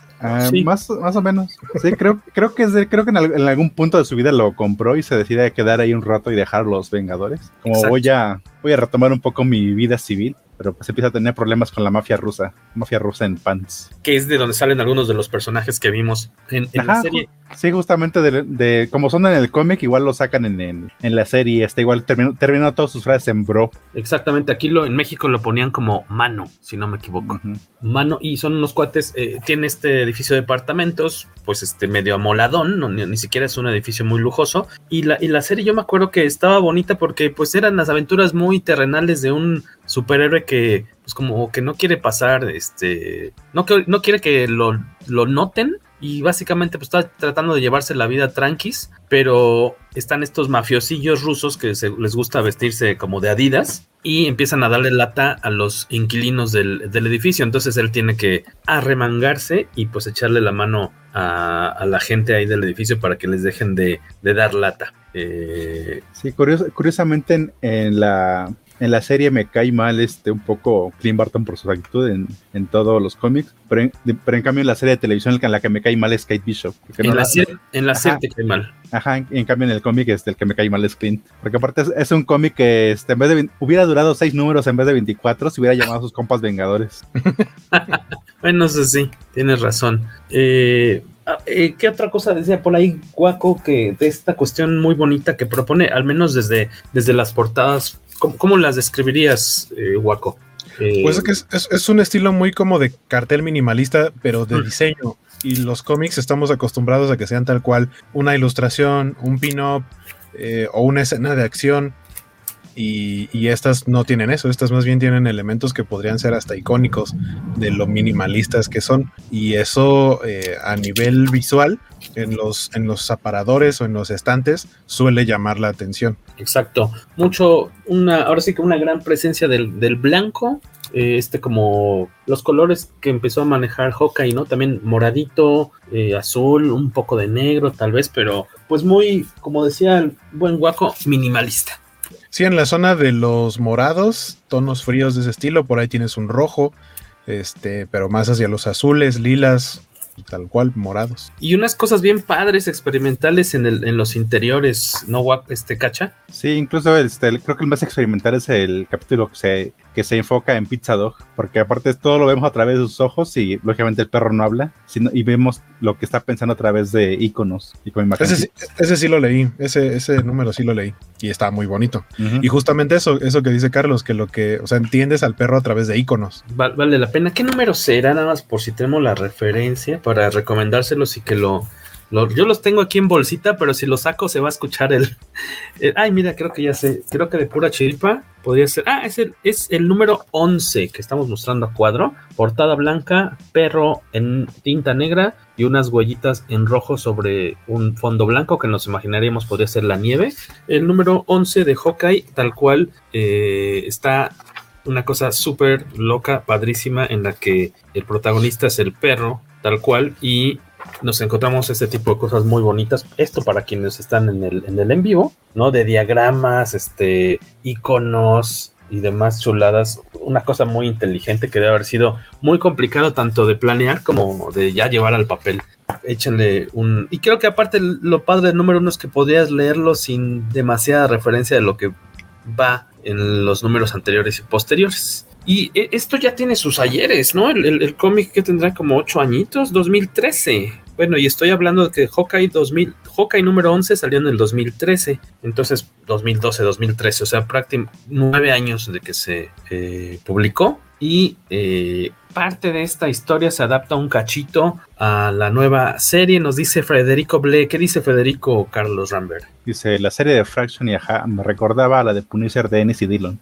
[SPEAKER 3] Sí. más, más o menos. Sí, creo, creo que, es de, creo que en, en, algún punto de su vida lo compró y se decide quedar ahí un rato y dejar los Vengadores. Como Exacto. voy a, voy a retomar un poco mi vida civil pero pues empieza a tener problemas con la mafia rusa, mafia rusa en pants.
[SPEAKER 1] Que es de donde salen algunos de los personajes que vimos en, en
[SPEAKER 3] Ajá,
[SPEAKER 1] la serie.
[SPEAKER 3] Sí, justamente de, de como son en el cómic, igual lo sacan en, en, en la serie, este igual terminó, terminó todas sus frases en bro.
[SPEAKER 1] Exactamente, aquí lo, en México lo ponían como mano, si no me equivoco. Uh -huh. Mano, y son unos cuates, eh, tiene este edificio de departamentos, pues este medio amoladón, no, ni, ni, siquiera es un edificio muy lujoso. Y la, y la serie yo me acuerdo que estaba bonita porque pues eran las aventuras muy terrenales de un superhéroe que pues como que no quiere pasar, este, no, no quiere que lo, lo noten y básicamente pues está tratando de llevarse la vida tranquis, pero están estos mafiosillos rusos que se, les gusta vestirse como de Adidas y empiezan a darle lata a los inquilinos del, del, edificio, entonces él tiene que arremangarse y pues echarle la mano a, la gente ahí del edificio para que les dejen de, de dar lata. Eh...
[SPEAKER 3] Sí, curios, curiosamente en, en la en la serie me cae mal este un poco Clint Barton por su actitud en, en todos los cómics, pero en, pero en, cambio en la serie de televisión en la que me cae mal es Kate Bishop.
[SPEAKER 1] En, no la, serie, en la serie te cae mal.
[SPEAKER 3] Ajá, en, en, cambio en el cómic este, el que me cae mal es Clint, porque aparte es, es un cómic que este, en vez de hubiera durado seis números en vez de 24, se hubiera llamado a sus compas Vengadores.
[SPEAKER 1] bueno, eso sí, tienes razón. Eh, eh, ¿Qué otra cosa decía por ahí Guaco que de esta cuestión muy bonita que propone, al menos desde, desde las portadas ¿Cómo, cómo las describirías, eh, Waco?
[SPEAKER 2] Eh, pues es que es, es, es, un estilo muy como de cartel minimalista, pero de diseño. Y los cómics estamos acostumbrados a que sean tal cual una ilustración, un pin-up eh, o una escena de acción. Y, y, estas no tienen eso, estas más bien tienen elementos que podrían ser hasta icónicos de lo minimalistas que son. Y eso eh, a nivel visual, en los, en los aparadores o en los estantes, suele llamar la atención.
[SPEAKER 1] Exacto. Mucho, una, ahora sí que una gran presencia del, del blanco, eh, este como los colores que empezó a manejar Hawkeye, ¿no? También moradito, eh, azul, un poco de negro tal vez, pero pues muy, como decía el buen guaco, minimalista.
[SPEAKER 2] Sí, en la zona de los morados, tonos fríos de ese estilo, por ahí tienes un rojo, este, pero más hacia los azules, lilas, tal cual, morados.
[SPEAKER 1] Y unas cosas bien padres, experimentales en, el, en los interiores, ¿no, este cacha?
[SPEAKER 3] Sí, incluso este, creo que el más experimental es el capítulo que se que se enfoca en Pizza Dog, porque aparte todo lo vemos a través de sus ojos y lógicamente el perro no habla, sino, y vemos lo que está pensando a través de iconos y con imágenes.
[SPEAKER 2] Ese, ese, sí lo leí, ese, ese número sí lo leí y está muy bonito. Uh -huh. Y justamente eso, eso que dice Carlos, que lo que, o sea, entiendes al perro a través de iconos.
[SPEAKER 1] Vale, vale la pena. ¿Qué número será nada más por si tenemos la referencia para recomendárselos y que lo yo los tengo aquí en bolsita, pero si los saco se va a escuchar el, el, Ay, mira, creo que ya sé. Creo que de pura chiripa podría ser. Ah, es el, es el número 11 que estamos mostrando a cuadro. Portada blanca, perro en tinta negra y unas huellitas en rojo sobre un fondo blanco que nos imaginaríamos podría ser la nieve. El número 11 de Hawkeye, tal cual, eh, está una cosa súper loca, padrísima, en la que el protagonista es el perro, tal cual, y nos encontramos este tipo de cosas muy bonitas. Esto para quienes están en el en, el en vivo, ¿no? De diagramas, este, iconos y demás chuladas. Una cosa muy inteligente que debe haber sido muy complicado tanto de planear como de ya llevar al papel. Échenle un... Y creo que aparte lo padre del número uno es que podrías leerlo sin demasiada referencia de lo que va en los números anteriores y posteriores. Y esto ya tiene sus ayeres, ¿no? El, cómic que tendrá como ocho añitos, 2013. Bueno, y estoy hablando de que Hawkeye 2000, Hawkeye número 11 salió en el 2013, entonces 2012, 2013, o sea, prácticamente nueve años de que se eh, publicó. Y eh, parte de esta historia se adapta un cachito a la nueva serie, nos dice Federico Ble. ¿Qué dice Federico Carlos Rambert?
[SPEAKER 3] Dice, la serie de Fraction y Aja me recordaba a la de Punisher de y Dillon.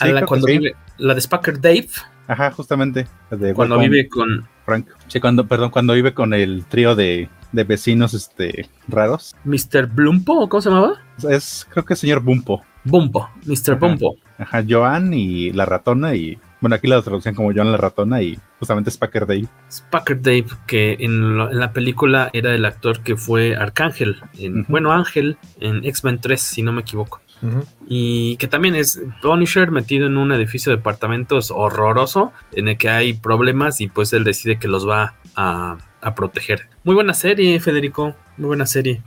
[SPEAKER 1] Sí, la, cuando sí. vive, la de Spacker Dave.
[SPEAKER 3] Ajá, justamente.
[SPEAKER 1] De cuando vive con
[SPEAKER 3] Frank. Sí, cuando, perdón, cuando vive con el trío de, de vecinos este, raros.
[SPEAKER 1] ¿Mr. Blumpo? ¿Cómo se llamaba?
[SPEAKER 3] Es, creo que es señor Bumpo.
[SPEAKER 1] Bumpo, Mr.
[SPEAKER 3] Ajá.
[SPEAKER 1] Bumpo.
[SPEAKER 3] Ajá, Joan y la ratona y. Bueno, aquí la traducción como Joan la ratona y justamente Spacker Dave.
[SPEAKER 1] Spacker Dave, que en, lo, en, la película era el actor que fue Arcángel. En, uh -huh. Bueno, Ángel en X-Men 3, si no me equivoco. Uh -huh. Y que también es Punisher metido en un edificio de departamentos horroroso en el que hay problemas y pues él decide que los va a, a proteger. Muy buena serie, Federico. Muy buena serie.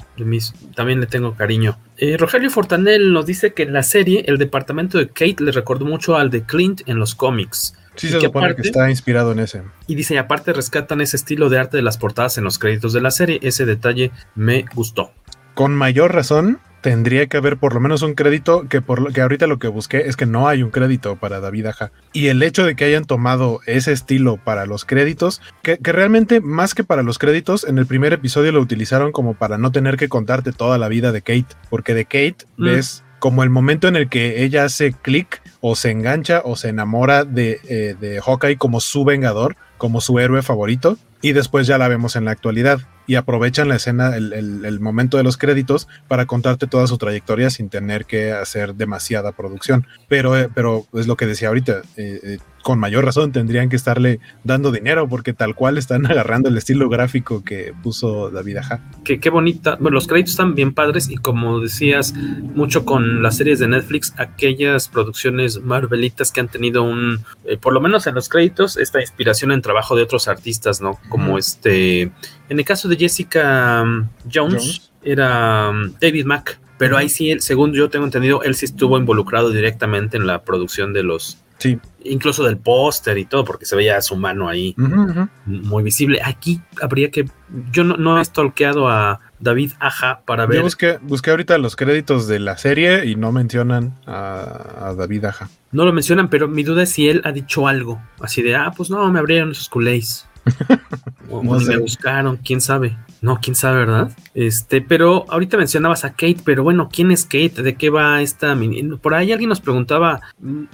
[SPEAKER 1] También le tengo cariño. Eh, Rogelio Fortanel nos dice que en la serie el departamento de Kate le recordó mucho al de Clint en los cómics.
[SPEAKER 2] Sí, se supone aparte, que está inspirado en ese.
[SPEAKER 1] Y dice, y aparte rescatan ese estilo de arte de las portadas en los créditos de la serie. Ese detalle me gustó.
[SPEAKER 2] Con mayor razón, tendría que haber por lo menos un crédito que por lo que ahorita lo que busqué es que no hay un crédito para David Aja. Y el hecho de que hayan tomado ese estilo para los créditos, que, que, realmente más que para los créditos, en el primer episodio lo utilizaron como para no tener que contarte toda la vida de Kate, porque de Kate mm. ves como el momento en el que ella hace clic o se engancha o se enamora de, eh, de Hawkeye como su vengador, como su héroe favorito, y después ya la vemos en la actualidad y aprovechan la escena, el, el, momento de los créditos para contarte toda su trayectoria sin tener que hacer demasiada producción. Pero, eh, pero es lo que decía ahorita, eh, eh, con mayor razón tendrían que estarle dando dinero porque tal cual están agarrando el estilo gráfico que puso David Aja.
[SPEAKER 1] Qué, qué bonita, bueno, los créditos están bien padres y como decías, mucho con las series de Netflix, aquellas producciones marvelitas que han tenido un, eh, por lo menos en los créditos, esta inspiración en trabajo de otros artistas, ¿no? Como este, en el caso de Jessica um, Jones, Jones, era um, David Mack. Pero ahí sí, según yo tengo entendido, él sí estuvo involucrado directamente en la producción de los,
[SPEAKER 2] Sí.
[SPEAKER 1] Incluso del póster y todo, porque se veía su mano ahí uh -huh. muy visible. Aquí habría que. Yo no, no he stalkeado a David Aja para ver.
[SPEAKER 2] Yo busqué, busqué ahorita los créditos de la serie y no mencionan a, a, David Aja.
[SPEAKER 1] No lo mencionan, pero mi duda es si él ha dicho algo. Así de, ah, pues no, me abrieron esos culés. o, no buscaron, quién sabe. No, quién sabe, ¿verdad? Este, pero ahorita mencionabas a Kate, pero bueno, ¿quién es Kate? ¿De qué va esta? Por ahí alguien nos preguntaba,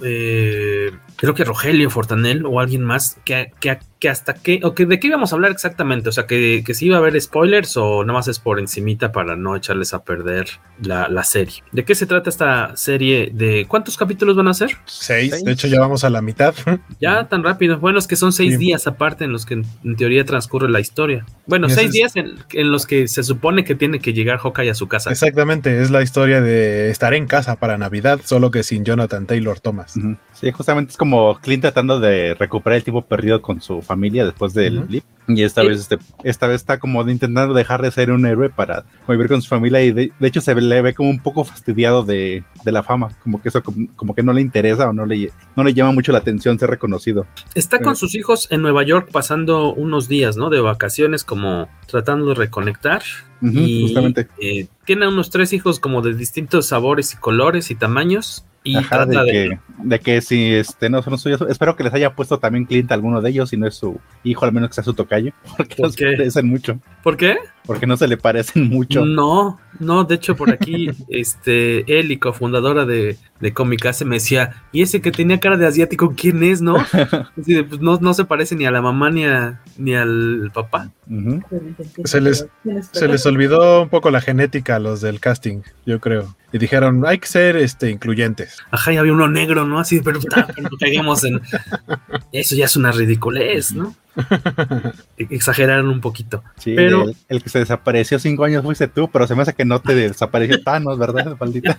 [SPEAKER 1] eh, creo que Rogelio Fortanel o alguien más, que, que, que hasta qué, o que de qué íbamos a hablar exactamente, o sea, que, que si iba a haber spoilers o nada más es por encimita para no echarles a perder la, la, serie. ¿De qué se trata esta serie? ¿De cuántos capítulos van a ser?
[SPEAKER 2] Seis, ¿Seis? de hecho ya vamos a la mitad.
[SPEAKER 1] Ya tan rápido, bueno, es que son seis sí. días aparte en los que en, en, teoría transcurre la historia. Bueno, seis es... días en, en, los que se supone que tiene que llegar Hawkeye a su casa.
[SPEAKER 2] Exactamente, es la historia de estar en casa para Navidad, solo que sin Jonathan Taylor Thomas.
[SPEAKER 3] Uh -huh. Sí, justamente es como Clint tratando de recuperar el tiempo perdido con su familia después del uh -huh. blip. Y esta vez este, esta vez está como intentando dejar de ser un héroe para vivir con su familia y de, hecho se le ve como un poco fastidiado de, de la fama, como que eso como, como, que no le interesa o no le, no le llama mucho la atención ser reconocido.
[SPEAKER 1] Está con sus hijos en Nueva York pasando unos días, ¿no? De vacaciones como tratando de reconectar.
[SPEAKER 3] Uh -huh,
[SPEAKER 1] y,
[SPEAKER 3] justamente.
[SPEAKER 1] Eh, tiene unos tres hijos como de distintos sabores y colores y tamaños. Y
[SPEAKER 3] Ajá, de,
[SPEAKER 1] trata de,
[SPEAKER 3] que, de que si este no son suyos, espero que les haya puesto también cliente a alguno de ellos, si no es su hijo, al menos que sea su tocayo, porque
[SPEAKER 1] ¿Por
[SPEAKER 3] no se parecen mucho.
[SPEAKER 1] ¿Por qué?
[SPEAKER 3] Porque no se le parecen mucho.
[SPEAKER 1] No, no, de hecho por aquí, este, y cofundadora de, de Comicase me decía, y ese que tenía cara de asiático, ¿quién es, no? Así de, pues no, no se parece ni a la mamá ni, a, ni al papá.
[SPEAKER 3] Uh -huh.
[SPEAKER 2] Se les, se les olvidó un poco la genética a los del casting, yo creo. Y dijeron, hay que ser este, incluyentes.
[SPEAKER 1] Ajá, y había uno negro, ¿no? Así, pero puta, no caigamos en... Eso ya es una ridiculez, ¿no? Exageraron un poquito.
[SPEAKER 3] Sí,
[SPEAKER 1] pero
[SPEAKER 3] el, el, que se desapareció cinco años fuiste tú, pero se me hace que no te desapareció Thanos, ¿verdad, maldita?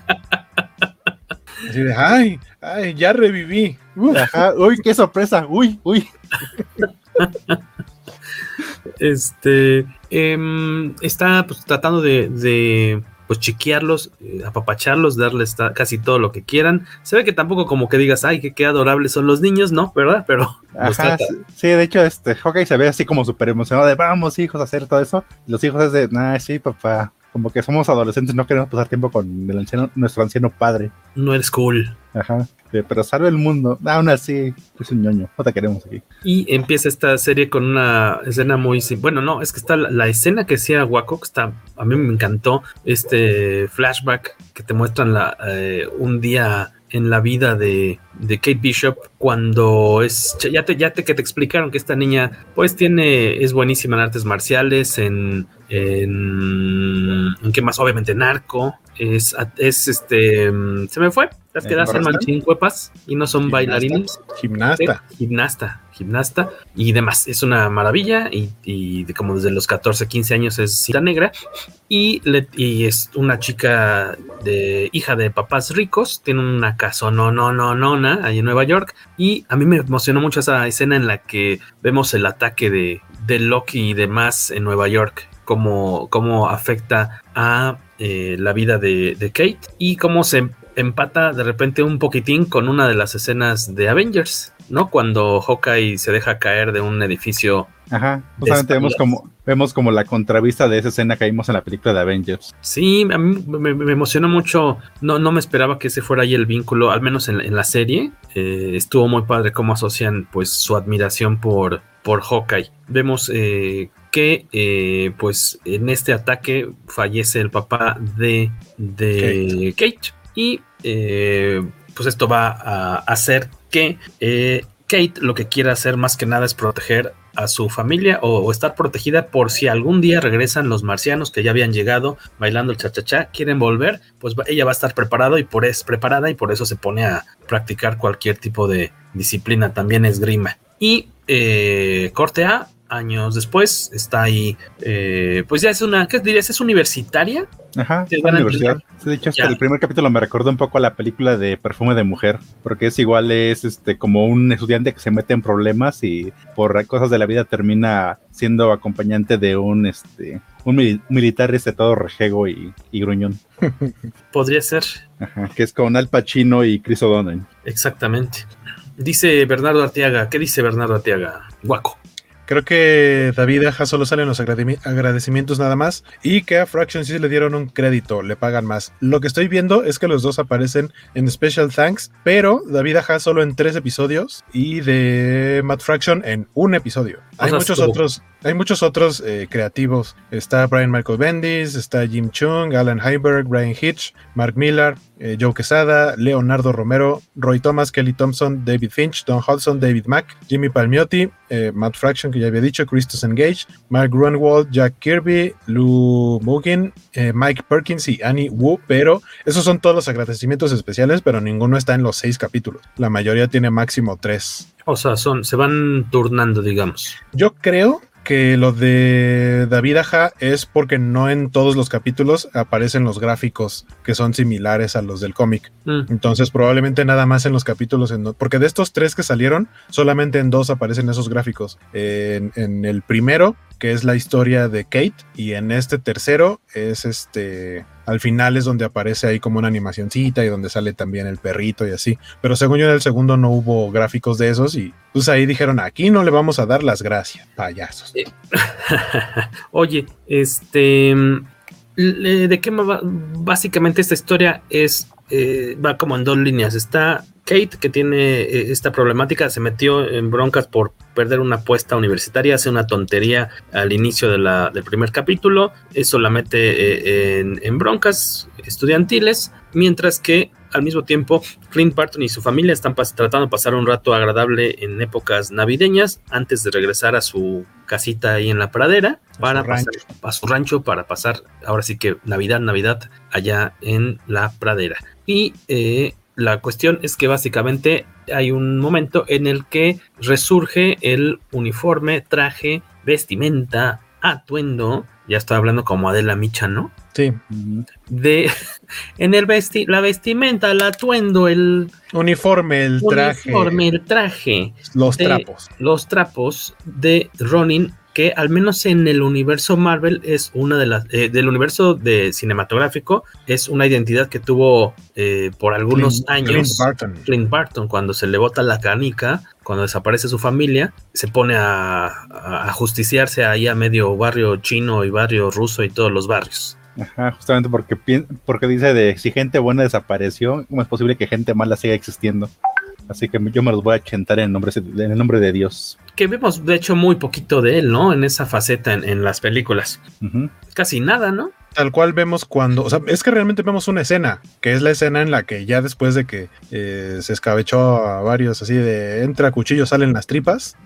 [SPEAKER 2] Así de, ay, ay, ya reviví.
[SPEAKER 3] Uf. Ajá, uy, qué sorpresa, uy, uy.
[SPEAKER 1] este eh, está pues, tratando de, de pues chiquearlos, eh, apapacharlos, darles casi todo lo que quieran. Se ve que tampoco como que digas, ay, que qué adorables son los niños, ¿no? ¿Verdad? Pero
[SPEAKER 3] Ajá, sí, de hecho, este Hawkeye se ve así como súper emocionado de vamos, hijos, a hacer todo eso. Los hijos es de, nah, sí, papá. Como que somos adolescentes, no queremos pasar tiempo con el anciano, nuestro anciano padre.
[SPEAKER 1] No eres cool.
[SPEAKER 3] Ajá, pero salve el mundo. Aún así, es un ñoño. No te queremos aquí.
[SPEAKER 1] Y empieza esta serie con una escena muy. Bueno, no, es que está la, la escena que hacía Waco, que está. A mí me encantó. Este flashback que te muestran la, eh, un día en la vida de, de, Kate Bishop cuando es ya te ya te que te explicaron que esta niña pues tiene es buenísima en artes marciales en en, en qué más obviamente narco es es este se me fue las que hacen manchincuepas y no son bailarines.
[SPEAKER 2] Gimnasta.
[SPEAKER 1] gimnasta gimnasta y demás es una maravilla y, y de como desde los 14 15 años es cinta negra y, le, y es una chica de hija de papás ricos tiene una casa no no no no ahí en Nueva York y a mí me emocionó mucho esa escena en la que vemos el ataque de, de Loki y demás en Nueva York cómo, cómo afecta a eh, la vida de, de, Kate y cómo se empata de repente un poquitín con una de las escenas de Avengers, ¿no? Cuando Hawkeye se deja caer de un edificio.
[SPEAKER 3] Ajá, justamente vemos como, vemos como la contravista de esa escena que vimos en la película de Avengers.
[SPEAKER 1] Sí, a mí me, me emocionó mucho. No, no me esperaba que ese fuera ahí el vínculo, al menos en, en la serie. Eh, estuvo muy padre cómo asocian pues su admiración por, por Hawkeye. Vemos eh, que eh, pues en este ataque fallece el papá de, de Kate. Kate y eh, pues esto va a hacer que eh, Kate lo que quiera hacer más que nada es proteger a su familia o, o, estar protegida por si algún día regresan los marcianos que ya habían llegado bailando el cha-cha-cha, quieren volver, pues ella va a estar preparado y por es preparada y por eso se pone a practicar cualquier tipo de disciplina, también esgrima. Y eh, corte A, años después, está ahí, eh, pues ya es una, ¿qué dirías? ¿Es universitaria?
[SPEAKER 3] Ajá, es una universidad. Sí, de hecho, hasta el primer capítulo me recordó un poco a la película de Perfume de Mujer, porque es igual, es este como un estudiante que se mete en problemas y por cosas de la vida termina siendo acompañante de un este un mil militar este todo rejego y, y gruñón.
[SPEAKER 1] Podría ser.
[SPEAKER 3] Ajá, que es con Al Pacino y Chris O'Donnell.
[SPEAKER 1] Exactamente. Dice Bernardo Arteaga, ¿qué dice Bernardo Arteaga? Guaco.
[SPEAKER 2] Creo que David Aja solo salen los agradecimientos nada más y que a Fraction sí le dieron un crédito, le pagan más. Lo que estoy viendo es que los dos aparecen en Special Thanks, pero David Aja solo en tres episodios y de Matt Fraction en un episodio. Hay muchos otros, hay muchos otros eh, creativos. Está Brian Michael Bendis, está Jim Chung, Alan Heiberg, Brian Hitch, Mark Millar, eh, Joe Quesada, Leonardo Romero, Roy Thomas, Kelly Thompson, David Finch, Don Hudson, David Mack, Jimmy Palmiotti, eh, Matt Fraction, que ya había dicho, Christos Engage, Mark Grunwald, Jack Kirby, Lou Mugin, eh, Mike Perkins y Annie Wu, pero esos son todos los agradecimientos especiales, pero ninguno está en los seis capítulos. La mayoría tiene máximo tres.
[SPEAKER 1] O sea, son, se van turnando, digamos.
[SPEAKER 2] Yo creo que lo de David Aja es porque no en todos los capítulos aparecen los gráficos que son similares a los del cómic. Mm. Entonces probablemente nada más en los capítulos, en porque de estos tres que salieron, solamente en dos aparecen esos gráficos. En, en el primero que es la historia de Kate, y en este tercero es este, al final es donde aparece ahí como una animacioncita y donde sale también el perrito y así. Pero según yo en el segundo no hubo gráficos de esos y pues ahí dijeron, aquí no le vamos a dar las gracias, payasos.
[SPEAKER 1] Oye, este, ¿de qué? Básicamente esta historia es, eh, va como en dos líneas. Está Kate, que tiene eh, esta problemática, se metió en broncas por perder una apuesta universitaria, hace una tontería al inicio de la, del primer capítulo, eso la mete eh, en, broncas estudiantiles, mientras que al mismo tiempo Clint Barton y su familia están tratando de pasar un rato agradable en épocas navideñas antes de regresar a su casita ahí en la pradera para pasar a su rancho para pasar ahora sí que Navidad, Navidad allá en la pradera. Y eh, la cuestión es que básicamente hay un momento en el que resurge el uniforme, traje, vestimenta, atuendo. Ya estoy hablando como Adela Micha, ¿no?
[SPEAKER 2] Sí.
[SPEAKER 1] De en el vesti la vestimenta, el atuendo, el
[SPEAKER 2] uniforme, el traje.
[SPEAKER 1] Uniforme, el traje.
[SPEAKER 2] Los trapos.
[SPEAKER 1] Los trapos de Ronin que al menos en el universo Marvel es una de las eh, del universo de cinematográfico es una identidad que tuvo eh, por algunos años Clint Barton. cuando se le bota la canica cuando desaparece su familia se pone a, justiciarse ahí a medio barrio chino y barrio ruso y todos los barrios
[SPEAKER 3] Ajá, justamente porque, porque dice de si gente buena desapareció, ¿cómo es posible que gente mala siga existiendo? Así que yo me los voy a chentar en el nombre, en el nombre de Dios.
[SPEAKER 1] Que vemos, de hecho, muy poquito de él, ¿no? En esa faceta en, las películas. Casi nada, ¿no?
[SPEAKER 2] Tal cual vemos cuando, o sea, es que realmente vemos una escena, que es la escena en la que ya después de que eh, se escabechó a varios así de entra cuchillo, salen las tripas,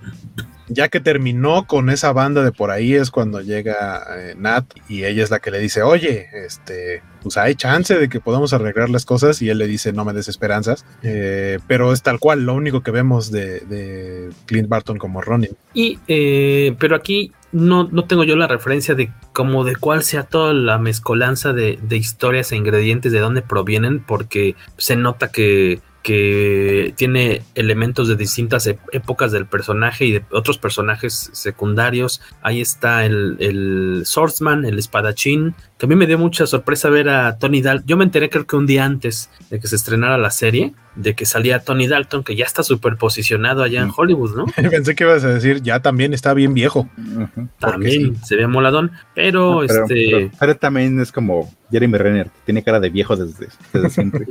[SPEAKER 2] ya que terminó con esa banda de por ahí es cuando llega eh, Nat y ella es la que le dice, oye, este, pues hay chance de que podamos arreglar las cosas y él le dice, no me des esperanzas, eh, pero es tal cual lo único que vemos de, Clint Barton como Ronin.
[SPEAKER 1] Y, eh, pero aquí no, no tengo yo la referencia de como de cuál sea toda la mezcolanza de, de historias e ingredientes, de dónde provienen, porque se nota que que tiene elementos de distintas épocas del personaje y de otros personajes secundarios. Ahí está el, el Swordsman, el espadachín, que a mí me dio mucha sorpresa ver a Tony Dalton. Yo me enteré creo que un día antes de que se estrenara la serie, de que salía Tony Dalton, que ya está súper posicionado allá en Hollywood, ¿no?
[SPEAKER 2] Pensé que ibas a decir, ya también está bien viejo.
[SPEAKER 1] También se ve moladón, pero, este...
[SPEAKER 3] Pero, también es como Jeremy Renner, tiene cara de viejo desde, siempre.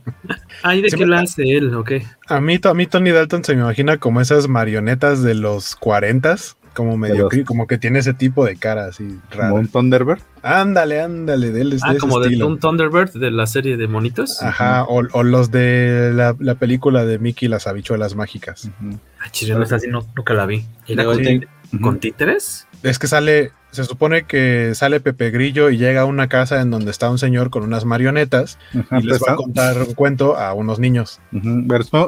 [SPEAKER 1] Ay, ¿de qué la hace él o qué?
[SPEAKER 2] A mí, a mí Tony Dalton se me imagina como esas marionetas de los cuarentas como medio como que tiene ese tipo de cara así
[SPEAKER 3] raro. ¿Como un Thunderbird?
[SPEAKER 2] Ándale, ándale, de él
[SPEAKER 1] Ah, como de un Thunderbird de la serie de monitos.
[SPEAKER 2] Ajá, o, los de la, película de Mickey las habichuelas mágicas.
[SPEAKER 1] Ah, chile, esa no, nunca la vi. ¿Era con títeres?
[SPEAKER 2] Es que sale, se supone que sale Pepe Grillo y llega a una casa en donde está un señor con unas marionetas y les va a contar un cuento a unos niños.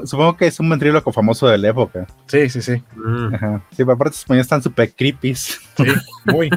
[SPEAKER 3] supongo, que es un ventríloco famoso de la época.
[SPEAKER 2] Sí, sí, sí.
[SPEAKER 3] Mm. Ajá. Sí, aparte españoles están súper creepy. Sí,
[SPEAKER 2] muy.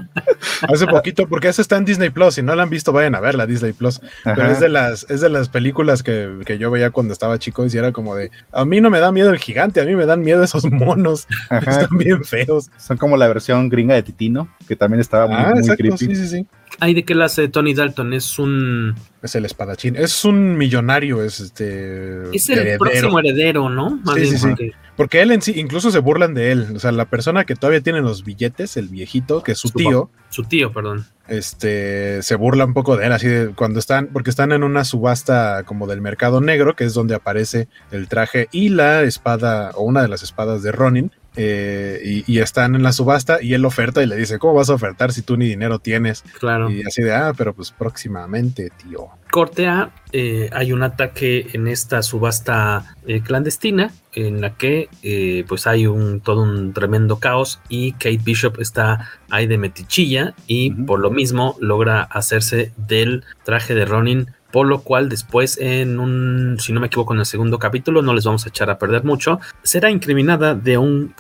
[SPEAKER 2] Hace poquito, porque eso está en Disney Plus. Si no la han visto, vayan a verla, Disney Plus. Pero es de las, es de las películas que, que, yo veía cuando estaba chico y era como de, a mí no me da miedo el gigante, a mí me dan miedo esos monos. Están bien feos.
[SPEAKER 3] Son como la versión gringa de Titino, que también estaba muy, ah, creepy. Sí, sí, sí.
[SPEAKER 1] Ay, ¿de qué la hace Tony Dalton? Es un.
[SPEAKER 2] Es el espadachín. Es un millonario, es este.
[SPEAKER 1] Es el próximo heredero, ¿no?
[SPEAKER 2] sí, sí, sí. Porque él en sí, incluso se burlan de él. O sea, la persona que todavía tiene los billetes, el viejito, que es su, tío.
[SPEAKER 1] Su tío, perdón.
[SPEAKER 2] Este se burla un poco de él, así de cuando están, porque están en una subasta como del mercado negro, que es donde aparece el traje y la espada, o una de las espadas de Ronin. Eh, y, están en la subasta y él oferta y le dice, ¿cómo vas a ofertar si tú ni dinero tienes?
[SPEAKER 1] Claro.
[SPEAKER 2] Y así de, ah, pero pues próximamente, tío.
[SPEAKER 1] Corte A, eh, hay un ataque en esta subasta eh, clandestina en la que pues hay un todo un tremendo caos y Kate Bishop está ahí de metichilla y por lo mismo logra hacerse del traje de Ronin por lo cual después en un, si no me equivoco, en el segundo capítulo, no les vamos a echar a perder mucho, será incriminada de un,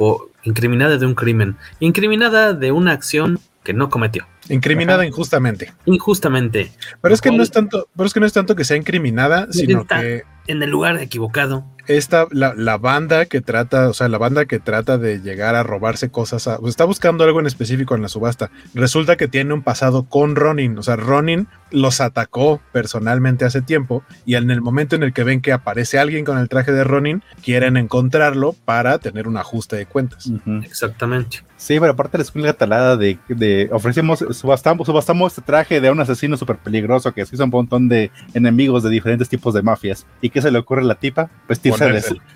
[SPEAKER 1] incriminada de un crimen, incriminada de una acción que no cometió.
[SPEAKER 2] Incriminada injustamente.
[SPEAKER 1] Injustamente.
[SPEAKER 2] Pero es que no es tanto, pero es que no es tanto que sea incriminada, sino que
[SPEAKER 1] en el lugar equivocado.
[SPEAKER 2] Esta, la, la, banda que trata, o sea, la banda que trata de llegar a robarse cosas, a, pues está buscando algo en específico en la subasta. Resulta que tiene un pasado con Ronin, o sea, Ronin los atacó personalmente hace tiempo y en el momento en el que ven que aparece alguien con el traje de Ronin, quieren encontrarlo para tener un ajuste de cuentas.
[SPEAKER 1] Uh -huh. Exactamente.
[SPEAKER 3] Sí, pero aparte la escuela talada de, de ofrecemos, subastamos, subastamos este traje de un asesino súper peligroso que hizo un montón de enemigos de diferentes tipos de mafias. ¿Y qué se le ocurre a la tipa? Vestirse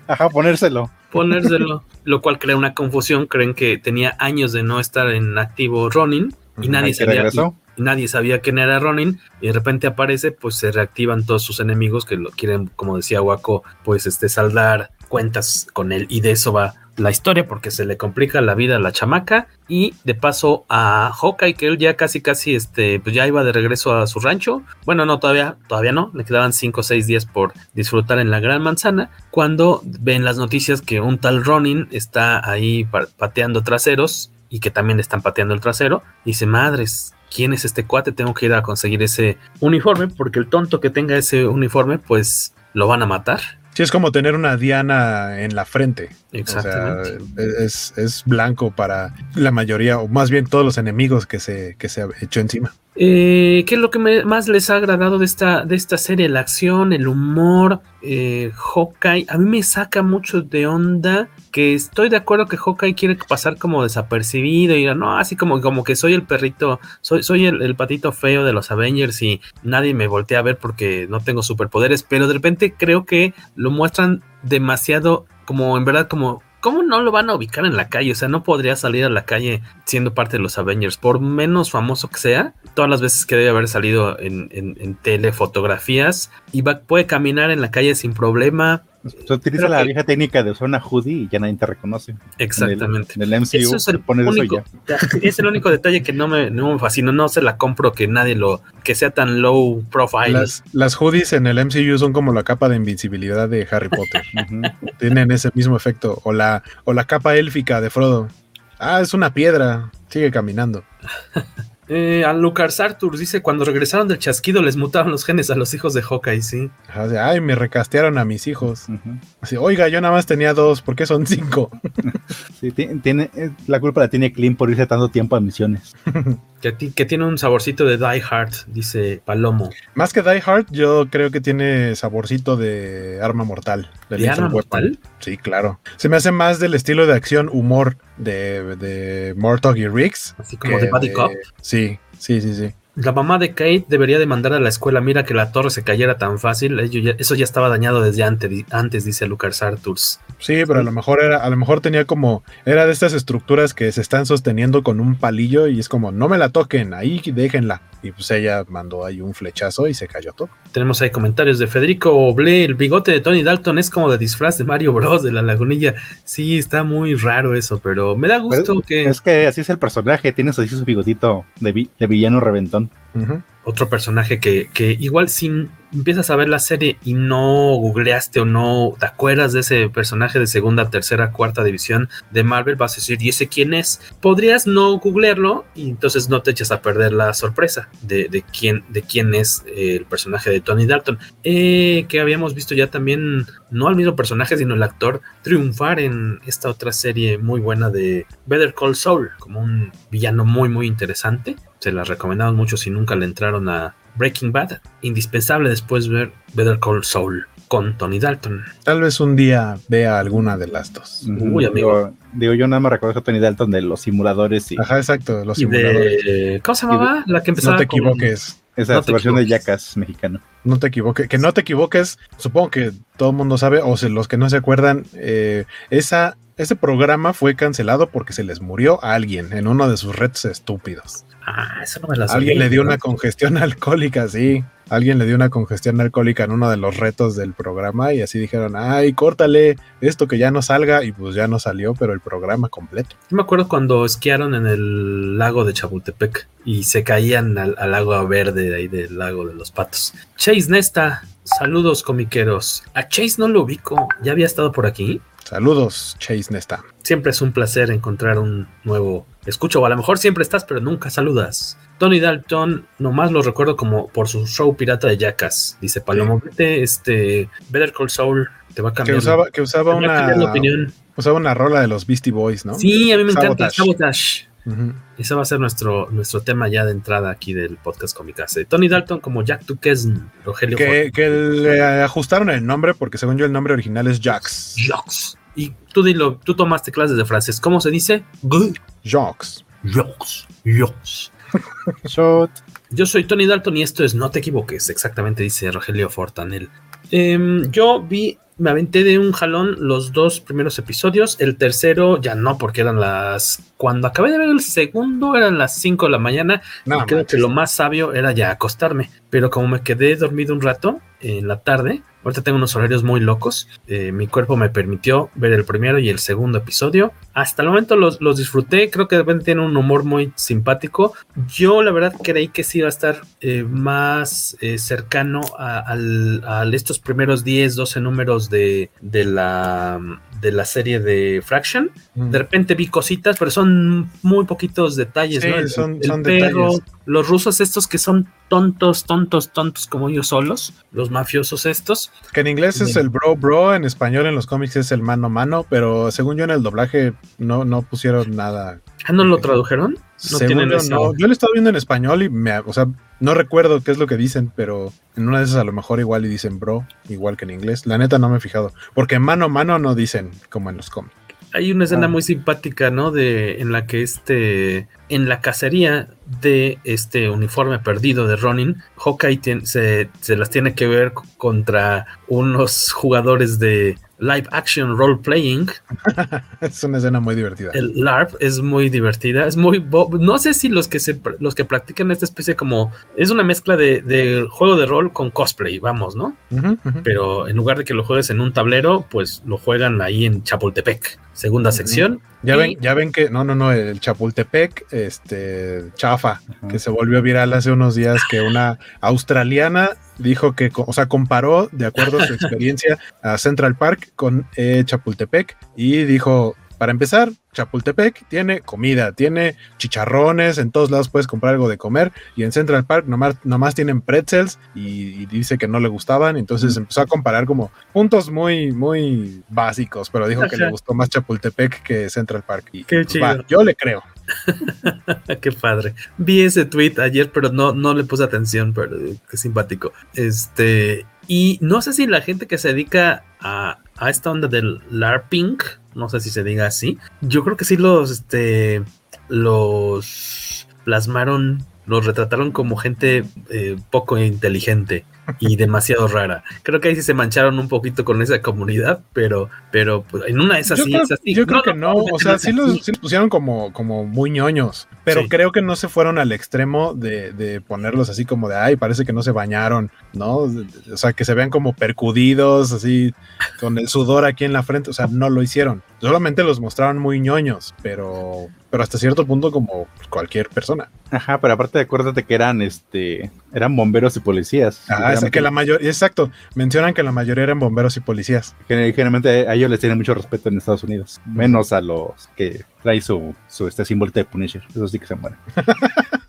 [SPEAKER 3] Ajá, ponérselo.
[SPEAKER 1] Ponérselo. lo cual crea una confusión. Creen que tenía años de no estar en activo Ronin y nadie sabía. Y, nadie sabía quién era Ronin y de repente aparece, pues se reactivan todos sus enemigos que lo quieren, como decía Waco, pues este saldar cuentas con él y de eso va la historia porque se le complica la vida a la chamaca. Y de paso a Hawkeye que él ya casi casi este pues ya iba de regreso a su rancho. Bueno no todavía todavía no. Le quedaban 5 o 6 días por disfrutar en la gran manzana cuando ven las noticias que un tal Ronin está ahí pateando traseros y que también le están pateando el trasero. Dice madres quién es este cuate tengo que ir a conseguir ese uniforme porque el tonto que tenga ese uniforme pues lo van a matar
[SPEAKER 2] Sí, es como tener una diana en la frente.
[SPEAKER 1] Exactamente.
[SPEAKER 2] O sea, es, es, blanco para la mayoría, o más bien todos los enemigos que se, que se ha hecho encima.
[SPEAKER 1] Eh, ¿Qué es lo que me, más les ha agradado de esta, de esta serie? La acción, el humor, eh, Hawkeye. A mí me saca mucho de onda que estoy de acuerdo que Hawkeye quiere pasar como desapercibido y no, así como, como que soy el perrito, soy, soy el, el, patito feo de los Avengers y nadie me voltea a ver porque no tengo superpoderes, pero de repente creo que lo muestran demasiado como en verdad como ¿cómo no lo van a ubicar en la calle? O sea, no podría salir a la calle siendo parte de los Avengers, por menos famoso que sea. Todas las veces que debe haber salido en, en, y puede caminar en la calle sin problema.
[SPEAKER 3] Se utiliza la vieja técnica de usar una hoodie y ya nadie te reconoce.
[SPEAKER 1] Exactamente.
[SPEAKER 3] En el, en el MCU
[SPEAKER 1] eso es el único, eso ya. Es el único detalle que no me, no me fascina. No se la compro que nadie lo. que sea tan low profile.
[SPEAKER 2] Las, las hoodies en el MCU son como la capa de invincibilidad de Harry Potter. uh -huh. Tienen ese mismo efecto. O la, o la capa élfica de Frodo. Ah, es una piedra. Sigue caminando.
[SPEAKER 1] Eh, a Lucas Arthur dice: Cuando regresaron del chasquido, les mutaron los genes a los hijos de Hawkeye, sí.
[SPEAKER 2] Ay, me recastearon a mis hijos. Uh -huh. Así, oiga, yo nada más tenía dos, ¿por qué son cinco?
[SPEAKER 3] sí, tiene, la culpa la tiene Clint por irse tanto tiempo a misiones.
[SPEAKER 1] que, que, tiene un saborcito de Die Hard, dice Palomo.
[SPEAKER 2] Más que Die Hard, yo creo que tiene saborcito de Arma Mortal.
[SPEAKER 1] ¿De, ¿De Arma Mortal?
[SPEAKER 2] Sí, claro. Se me hace más del estilo de acción, humor de, de Mortog y Riggs.
[SPEAKER 1] Así como de Buddy Cop.
[SPEAKER 2] Sí, sí, sí, sí.
[SPEAKER 1] La mamá de Kate debería demandar a la escuela. Mira que la torre se cayera tan fácil. Eso ya estaba dañado desde antes, antes dice Lucas Arturs.
[SPEAKER 2] Sí, pero a lo mejor era, a lo mejor tenía como, era de estas estructuras que se están sosteniendo con un palillo y es como, no me la toquen, ahí déjenla. Y pues ella mandó ahí un flechazo y se cayó todo.
[SPEAKER 1] Tenemos ahí comentarios de Federico Oble, el bigote de Tony Dalton es como de disfraz de Mario Bros. de la lagunilla. Sí, está muy raro eso, pero me da gusto
[SPEAKER 3] pero
[SPEAKER 1] que.
[SPEAKER 3] Es que así es el personaje, tienes así su bigotito de, vi de villano reventón.
[SPEAKER 1] Otro personaje que, que igual si empiezas a ver la serie y no googleaste o no te acuerdas de ese personaje de segunda, tercera, cuarta división de Marvel, vas a decir, ¿y ese quién es? Podrías no googlearlo y entonces no te echas a perder la sorpresa de, quién, de quién es eh, el personaje de Tony Dalton. Eh, que habíamos visto ya también, no al mismo personaje, sino el actor triunfar en esta otra serie muy buena de Better Call Saul, como un villano muy, muy interesante se las recomendamos mucho si nunca le entraron a Breaking Bad. Indispensable después ver Better Call Saul con Tony Dalton.
[SPEAKER 2] Tal vez un día vea alguna de las dos.
[SPEAKER 1] Uy, amigo.
[SPEAKER 3] Digo, digo yo nada más recuerdo a Tony Dalton de los simuladores y.
[SPEAKER 2] Ajá, exacto, los
[SPEAKER 1] y
[SPEAKER 2] simuladores.
[SPEAKER 1] De, ¿Cómo se llamaba? La que empezaba
[SPEAKER 2] No te equivoques.
[SPEAKER 3] Con... Esa no versión de Jackass mexicano.
[SPEAKER 2] No te equivoques. Que no te equivoques. Supongo que todo el mundo sabe, o sea, los que no se acuerdan, eh, esa, ese programa fue cancelado porque se les murió a alguien en uno de sus retos estúpidos.
[SPEAKER 1] Ah, eso no me la
[SPEAKER 2] sabía. Alguien le dio una congestión alcohólica, sí. alguien le dio una congestión alcohólica en uno de los retos del programa y así dijeron, ay, córtale esto que ya no salga y pues ya no salió, pero el programa completo.
[SPEAKER 1] Yo me acuerdo cuando esquiaron en el lago de Chapultepec y se caían al, al agua verde de ahí del lago de los patos. Chase Nesta, saludos comiqueros. A Chase no lo ubico, ya había estado por aquí.
[SPEAKER 2] Saludos, Chase Nesta.
[SPEAKER 1] Siempre es un placer encontrar un nuevo escucho, o a lo mejor siempre estás, pero nunca saludas. Tony Dalton, nomás lo recuerdo como por su show pirata de Jackass. Dice Palomo, vete, este, Better Call Saul, te va a cambiar.
[SPEAKER 2] Que usaba, que usaba una.
[SPEAKER 1] opinión.
[SPEAKER 2] Usaba una rola de los Beastie Boys, ¿no?
[SPEAKER 1] Sí, a mí me encanta Sabotage. Uh -huh. Ese va a ser nuestro, nuestro tema ya de entrada aquí del podcast Comicase. Tony Dalton como Jack Duquesne, Rogelio.
[SPEAKER 2] Que, que, le ajustaron el nombre porque según yo el nombre original es Jax.
[SPEAKER 1] Jax. Y tú dilo, tú tomaste clases de frases. ¿Cómo se dice?
[SPEAKER 2] Jax.
[SPEAKER 1] Jax. Jax.
[SPEAKER 3] Shot.
[SPEAKER 1] Yo soy Tony Dalton y esto es No te equivoques, exactamente dice Rogelio Fortanel. Eh, yo vi me aventé de un jalón los dos primeros episodios. El tercero ya no, porque eran las. Cuando acabé de ver el segundo, eran las 5 de la mañana. No, y creo que lo más sabio era ya acostarme. Pero como me quedé dormido un rato en la tarde, ahorita tengo unos horarios muy locos. Eh, mi cuerpo me permitió ver el primero y el segundo episodio. Hasta el momento los, los disfruté. Creo que de repente tiene un humor muy simpático. Yo, la verdad, creí que sí iba a estar eh, más eh, cercano a, a, a, estos primeros 10, 12 números de, de, la, de la serie de Fraction. Mm. De repente vi cositas, pero son muy poquitos detalles.
[SPEAKER 2] Sí,
[SPEAKER 1] ¿no? el,
[SPEAKER 2] son,
[SPEAKER 1] el
[SPEAKER 2] son
[SPEAKER 1] perro,
[SPEAKER 2] detalles.
[SPEAKER 1] los rusos estos que son tontos, tontos, tontos como ellos solos, los mafiosos estos.
[SPEAKER 2] Que en inglés es el bro bro, en español en los cómics es el mano mano, pero según yo en el doblaje no, no pusieron nada.
[SPEAKER 1] ¿Ah, no lo tradujeron?
[SPEAKER 2] No Según yo, no. yo lo estaba viendo en español y me, o sea, no recuerdo qué es lo que dicen, pero en una de esas a lo mejor igual y dicen bro, igual que en inglés. La neta no me he fijado, porque mano a mano no dicen como en los cómics.
[SPEAKER 1] Hay una escena ah. muy simpática, ¿no? De en la que este en la cacería de este uniforme perdido de Ronin, Hawkeye se, se, las tiene que ver contra unos jugadores de live action role playing.
[SPEAKER 2] es una escena muy divertida.
[SPEAKER 1] El LARP es muy divertida, es muy no sé si los que se los que practican esta especie como es una mezcla de, de juego de rol con cosplay, vamos, ¿no?
[SPEAKER 2] Uh -huh, uh -huh.
[SPEAKER 1] Pero en lugar de que lo juegues en un tablero, pues lo juegan ahí en Chapultepec, segunda uh -huh. sección.
[SPEAKER 2] Ya y... ven, ya ven que no, no, no, el Chapultepec, este chafa, que se volvió viral hace unos días que una australiana dijo que, o sea, comparó de acuerdo a su experiencia a Central Park con eh, Chapultepec y dijo, para empezar, Chapultepec tiene comida, tiene chicharrones, en todos lados puedes comprar algo de comer y en Central Park nomás, nomás tienen pretzels y, y, dice que no le gustaban, entonces empezó a comparar como puntos muy, muy básicos, pero dijo que le gustó más Chapultepec que Central Park. Y,
[SPEAKER 1] Qué
[SPEAKER 2] pues,
[SPEAKER 1] chido.
[SPEAKER 2] Va, yo le creo.
[SPEAKER 1] qué padre. Vi ese tweet ayer, pero no, no le puse atención, pero qué simpático. Este, y no sé si la gente que se dedica a, a esta onda del LARPing, no sé si se diga así, yo creo que sí los, este, los plasmaron, los retrataron como gente eh, poco inteligente y demasiado rara. Creo que ahí sí se mancharon un poquito con esa comunidad, pero, pero pues, en una de esas
[SPEAKER 2] yo
[SPEAKER 1] sí
[SPEAKER 2] creo,
[SPEAKER 1] es así.
[SPEAKER 2] Yo creo no, que no, o sea, sí los, sí los, pusieron como, como muy ñoños, pero sí. creo que no se fueron al extremo de, de, ponerlos así como de, ay, parece que no se bañaron, ¿no? O sea, que se vean como percudidos, así, con el sudor aquí en la frente, o sea, no lo hicieron. Solamente los mostraron muy ñoños, pero, pero hasta cierto punto como cualquier persona.
[SPEAKER 3] Ajá, pero aparte acuérdate que eran, este, eran bomberos y policías.
[SPEAKER 2] Ah, es que la mayoría, exacto, mencionan que la mayoría eran bomberos y policías.
[SPEAKER 3] Generalmente a ellos les tienen mucho respeto en Estados Unidos, menos a los que traen su, su este símbolo de Punisher, eso sí que se mueren.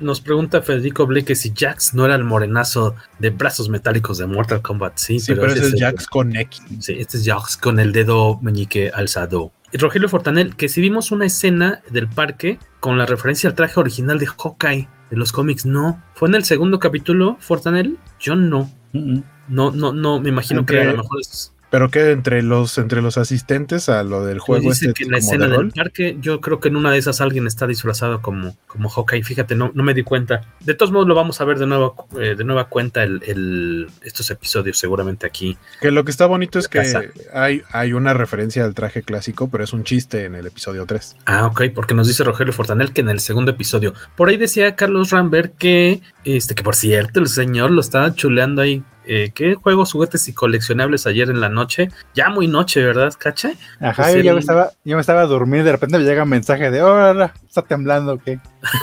[SPEAKER 1] Nos pregunta Federico Blake si Jax no era el morenazo de brazos metálicos de Mortal Kombat. Sí,
[SPEAKER 2] sí pero, pero ese es Jax con X.
[SPEAKER 1] Sí, este es Jax con el dedo meñique alzado. Rogelio Fortanel, que si vimos una escena del parque con la referencia al traje original de Hawkeye de los cómics, no. ¿Fue en el segundo capítulo, Fortanel? Yo no. No, no, no, me imagino que a lo mejor es
[SPEAKER 2] Pero que entre los, entre los asistentes a lo del juego
[SPEAKER 1] dice
[SPEAKER 2] este
[SPEAKER 1] que en la escena
[SPEAKER 2] de
[SPEAKER 1] del parque, yo creo que en una de esas alguien está disfrazado como, como Hawkeye. Fíjate, no, no me di cuenta. De todos modos, lo vamos a ver de nuevo, eh, de nueva cuenta el, el- estos episodios, seguramente aquí.
[SPEAKER 2] que lo que está bonito es que
[SPEAKER 1] Casa.
[SPEAKER 2] hay, hay una referencia al traje clásico, pero es un chiste en el episodio 3.
[SPEAKER 1] Ah, ok, porque nos dice Rogelio Fortanel que en el segundo episodio. Por ahí decía Carlos Rambert que, este, que por cierto, el señor lo estaba chuleando ahí. Eh, ¿Qué juegos, juguetes y coleccionables ayer en la noche? Ya muy noche, ¿verdad, Cacha?
[SPEAKER 3] Ajá,
[SPEAKER 1] Pues
[SPEAKER 3] yo, ya me estaba, yo me estaba y de repente me llega un mensaje de, hola, está temblando, ¿qué?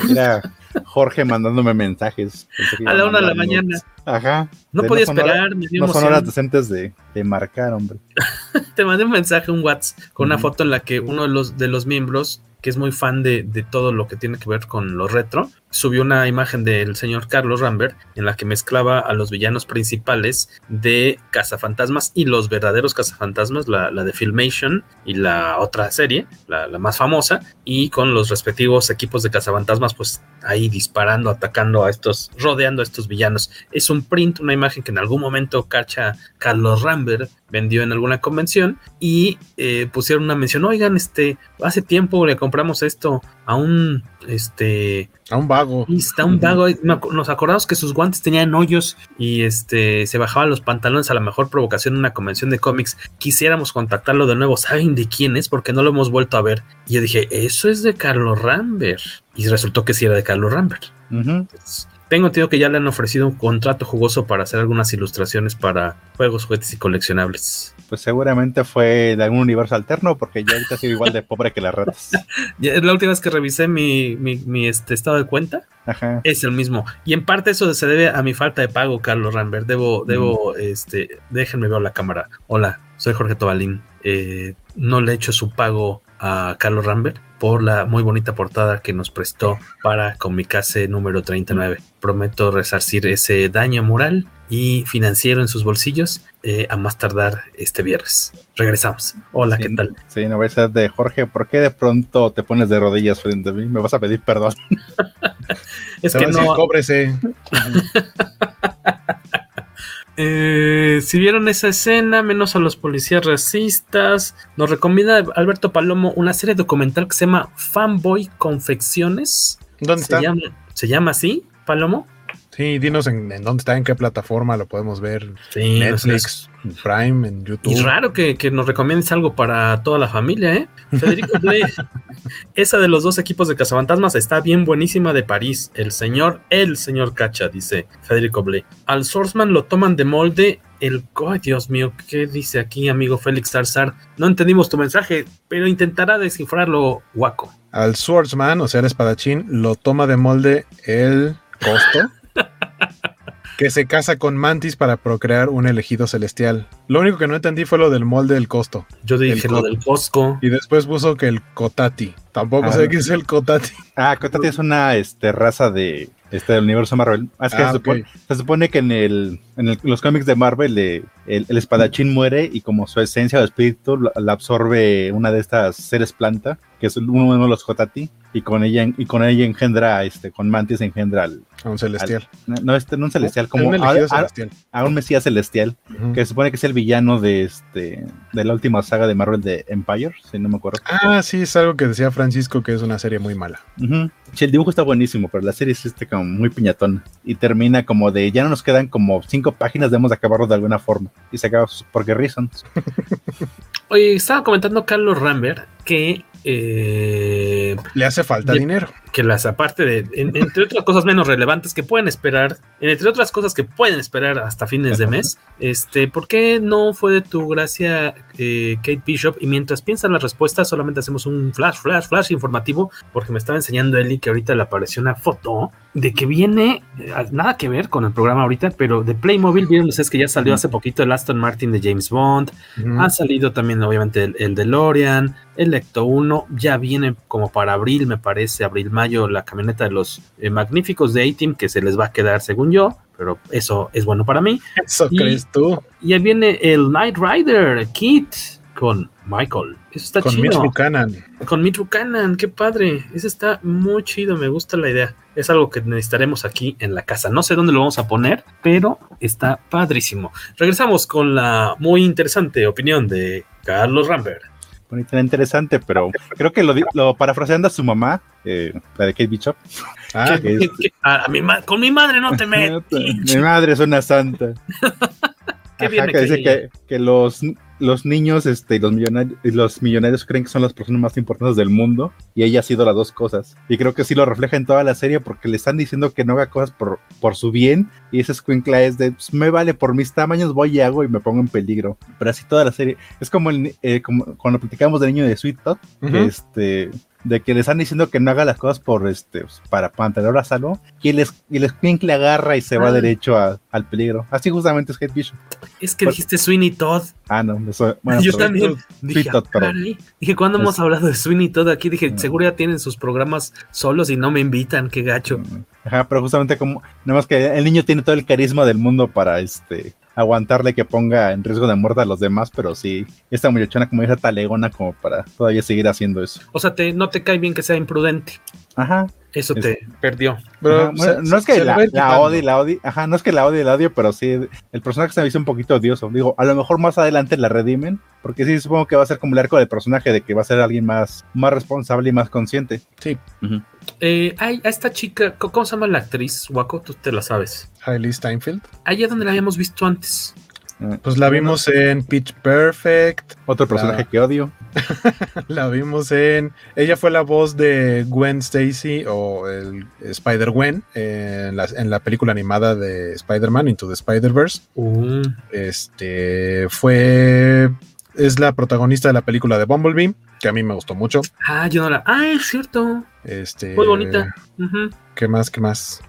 [SPEAKER 3] Era Jorge mandándome mensajes.
[SPEAKER 1] A la una de la mañana.
[SPEAKER 3] Ajá.
[SPEAKER 1] No
[SPEAKER 3] De
[SPEAKER 1] podía
[SPEAKER 3] horas-
[SPEAKER 1] esperar, me dio
[SPEAKER 3] No son horas decentes de, de marcar, hombre.
[SPEAKER 1] Te mandé un mensaje, un WhatsApp, con una foto en la que uno de los, de los miembros, que es muy fan de, de todo lo que tiene que ver con lo retro, subió una imagen del señor Carlos Rambert en la que mezclaba a los villanos principales de Cazafantasmas y los verdaderos Cazafantasmas, la, la de Filmation y la otra serie, la, más famosa, y con los respectivos equipos de Cazafantasmas, pues ahí disparando, atacando a estos, rodeando a estos villanos. Es un print, una imagen que en algún momento cacha Carlos Rambert vendió en alguna convención y eh, pusieron una mención, oigan, este, hace tiempo le compramos esto a un, este,
[SPEAKER 2] A un vago.
[SPEAKER 1] está un vago, nos acordamos que sus guantes tenían hoyos y este se bajaban los pantalones a la mejor provocación en una convención de cómics. Quisiéramos contactarlo de nuevo. ¿Saben de quién es? Porque no lo hemos vuelto a ver. Y yo dije, eso es de Carlos Rambert. Y resultó que sí era de Carlos Rambert. Tengo entendido que ya le han ofrecido un contrato jugoso para hacer algunas ilustraciones para juegos, juguetes y coleccionables.
[SPEAKER 3] Pues seguramente fue de algún universo alterno, porque yo ahorita soy igual de pobre que las ratas.
[SPEAKER 1] La última vez que revisé mi, mi, mi, este, estado de cuenta,
[SPEAKER 3] Ajá.
[SPEAKER 1] es el mismo. Y en parte eso se debe a mi falta de pago, Carlos Rambert. Debo, debo, este, déjenme ver la cámara. Hola, soy Jorge Tobalín. Eh, no le he hecho su pago a Carlos Rambert por la muy bonita portada que nos prestó para Comicase número 39. Prometo resarcir ese daño moral y financiero en sus bolsillos eh, a más tardar este viernes. Regresamos. Hola,
[SPEAKER 3] Sí,
[SPEAKER 1] ¿qué tal?
[SPEAKER 3] Sí, no voy a ser de Jorge, ¿por qué de pronto te pones de rodillas frente a mí? ¿Me vas a pedir perdón?
[SPEAKER 1] Es que
[SPEAKER 2] a decir,
[SPEAKER 1] no,
[SPEAKER 2] cóbrese.
[SPEAKER 1] Eh, si vieron esa escena, menos a los policías racistas, nos recomienda Alberto Palomo una serie documental que se llama Fanboy Confecciones.
[SPEAKER 2] ¿Dónde
[SPEAKER 1] Se
[SPEAKER 2] está?
[SPEAKER 1] llama, ¿Se llama así, Palomo?
[SPEAKER 2] Sí, dinos en, en dónde está, en qué plataforma lo podemos ver.
[SPEAKER 1] Sí, no sé.
[SPEAKER 2] Netflix, Prime, en YouTube.
[SPEAKER 1] Y raro que, que nos recomiendes algo para toda la familia, ¿eh? Federico Blay. Esa de los dos equipos de Cazafantasmas está bien buenísima de París. El señor, el señor Cacha, dice Federico Blay. Al Swordsman lo toman de molde. El. Ay, Dios mío, ¿qué dice aquí, amigo Félix Tarzar? No entendimos tu mensaje, pero intentará descifrarlo, guaco.
[SPEAKER 2] Al Swordsman, o sea, el espadachín, lo toma de molde el costo. Que se casa con Mantis para procrear un elegido celestial. Lo único que no entendí fue lo del molde del costo.
[SPEAKER 1] Yo dije lo del Costco.
[SPEAKER 2] Y después puso que el Kotati. Tampoco
[SPEAKER 3] Ah.
[SPEAKER 2] sé qué es el Kotati.
[SPEAKER 3] Ah, Kotati es una este, raza de este del universo Marvel. Ah, es que
[SPEAKER 2] Ah,
[SPEAKER 3] se, supone,
[SPEAKER 2] ok.
[SPEAKER 3] se supone que en el en el- los cómics de Marvel eh, el, el espadachín muere y como su esencia o espíritu la, la absorbe una de estas seres planta, que es uno de los Kotati, y con ella y con ella engendra este con Mantis engendra al,
[SPEAKER 2] A un celestial.
[SPEAKER 3] al- no este no un celestial como
[SPEAKER 2] un
[SPEAKER 3] a,
[SPEAKER 2] celestial.
[SPEAKER 3] a un mesías celestial que se supone que es el villano de este de la última saga de Marvel de Empire, si no me acuerdo.
[SPEAKER 2] Ah, sí, es algo que decía Francisco que es una serie muy mala.
[SPEAKER 3] Ujú. Sí, el dibujo está buenísimo, pero la serie es este como muy piñatón. Y termina como de, ya no nos quedan como cinco páginas, debemos de acabarlo de alguna forma. Y se acaba por qué reasons.
[SPEAKER 1] Oye, estaba comentando Carlos Rambert que. Eh,
[SPEAKER 2] Le hace falta dinero.
[SPEAKER 1] que las aparte de, en- entre otras cosas menos relevantes que pueden esperar, entre otras cosas que pueden esperar hasta fines de mes, este, ¿por qué no fue de tu gracia eh, Kate Bishop? Y mientras piensan las respuestas, solamente hacemos un flash, flash, flash informativo, porque me estaba enseñando Eli que ahorita le apareció una foto de que viene, eh, nada que ver con el programa ahorita, pero de Playmobil, vieron ustedes que ya salió hace poquito el Aston Martin de James Bond,
[SPEAKER 2] Ujú.
[SPEAKER 1] ha salido también, obviamente, el, el DeLorean, el Ecto 1. Ya viene como para abril, me parece, abril-mayo, la camioneta de los eh, magníficos de A-Team, que se les va a quedar, según yo. Pero eso es bueno para mí.
[SPEAKER 2] Eso
[SPEAKER 1] Y-
[SPEAKER 2] crees tú.
[SPEAKER 1] Y ahí viene el Knight Rider, Kit. con Michael. Eso está
[SPEAKER 2] con
[SPEAKER 1] chido.
[SPEAKER 2] Mitch Buchanan.
[SPEAKER 1] Con Mitch Buchanan, qué padre. Eso está muy chido, me gusta la idea. Es algo que necesitaremos aquí en la casa. No sé dónde lo vamos a poner, pero está padrísimo. Regresamos con la muy interesante opinión de Carlos Rambert.
[SPEAKER 3] Bonita, interesante, pero creo que lo, lo parafraseando a su mamá, eh, la de Kate Bishop.
[SPEAKER 1] Ah, con mi madre no te metes.
[SPEAKER 3] mi madre es una santa. Ajá, que dice que, que, los, los niños este, y los, millonarios, los millonarios creen que son las personas más importantes del mundo y ella ha sido las dos cosas. Y creo que sí lo refleja en toda la serie porque le están diciendo que no haga cosas por, por su bien y ese escuincla es de, pues, me vale por mis tamaños, voy y hago y me pongo en peligro. Pero así toda la serie. Es como, el, eh, como cuando platicamos del niño de Sweet uh -huh. que este de que le están diciendo que no haga las cosas por este para mantenerlo a salvo y el, y el le agarra y se va ah. derecho a, al peligro. Así justamente es Kate Bishop.
[SPEAKER 1] Es que pues, dijiste Sweeney Todd.
[SPEAKER 3] Ah, no, eso, bueno,
[SPEAKER 1] yo también dije,
[SPEAKER 3] Todd, pero,
[SPEAKER 1] dije, ¿cuándo es, hemos hablado de Sweeney Todd aquí? Dije, no. seguro ya tienen sus programas solos y no me invitan, qué gacho.
[SPEAKER 3] Ajá, pero justamente como, nada más que el niño tiene todo el carisma del mundo para este aguantarle que ponga en riesgo de muerte a los demás, pero sí, esta muchachona como esa talegona como para todavía seguir haciendo eso.
[SPEAKER 1] O sea, te, no te cae bien que sea imprudente.
[SPEAKER 3] Ajá.
[SPEAKER 1] Eso te es, perdió.
[SPEAKER 3] Pero, ajá, bueno, no es que la, la odie, la odie, ajá, no es que la odie, la odio, pero sí, el personaje se me hizo un poquito odioso. Digo, a lo mejor más adelante la redimen, porque sí supongo que va a ser como el arco del personaje, de que va a ser alguien más, más responsable y más consciente.
[SPEAKER 2] Sí.
[SPEAKER 3] Uh -huh.
[SPEAKER 1] Eh, hay a esta chica, ¿cómo se llama la actriz, Waco? Tú te la sabes.
[SPEAKER 2] Hailey Steinfeld.
[SPEAKER 1] Allá donde la habíamos visto antes.
[SPEAKER 2] Pues la vimos en Pitch Perfect.
[SPEAKER 3] Otro personaje la... que odio.
[SPEAKER 2] la vimos en. Ella fue la voz de Gwen Stacy o el Spider-Gwen en la, en la película animada de Spider-Man Into the Spider-Verse.
[SPEAKER 1] Uh.
[SPEAKER 2] Este fue. Es la protagonista de la película de Bumblebee, que a mí me gustó mucho.
[SPEAKER 1] Ah, yo no la. Ah, es cierto.
[SPEAKER 2] Este.
[SPEAKER 1] Muy bonita. Uh -huh.
[SPEAKER 2] ¿Qué más? ¿Qué más?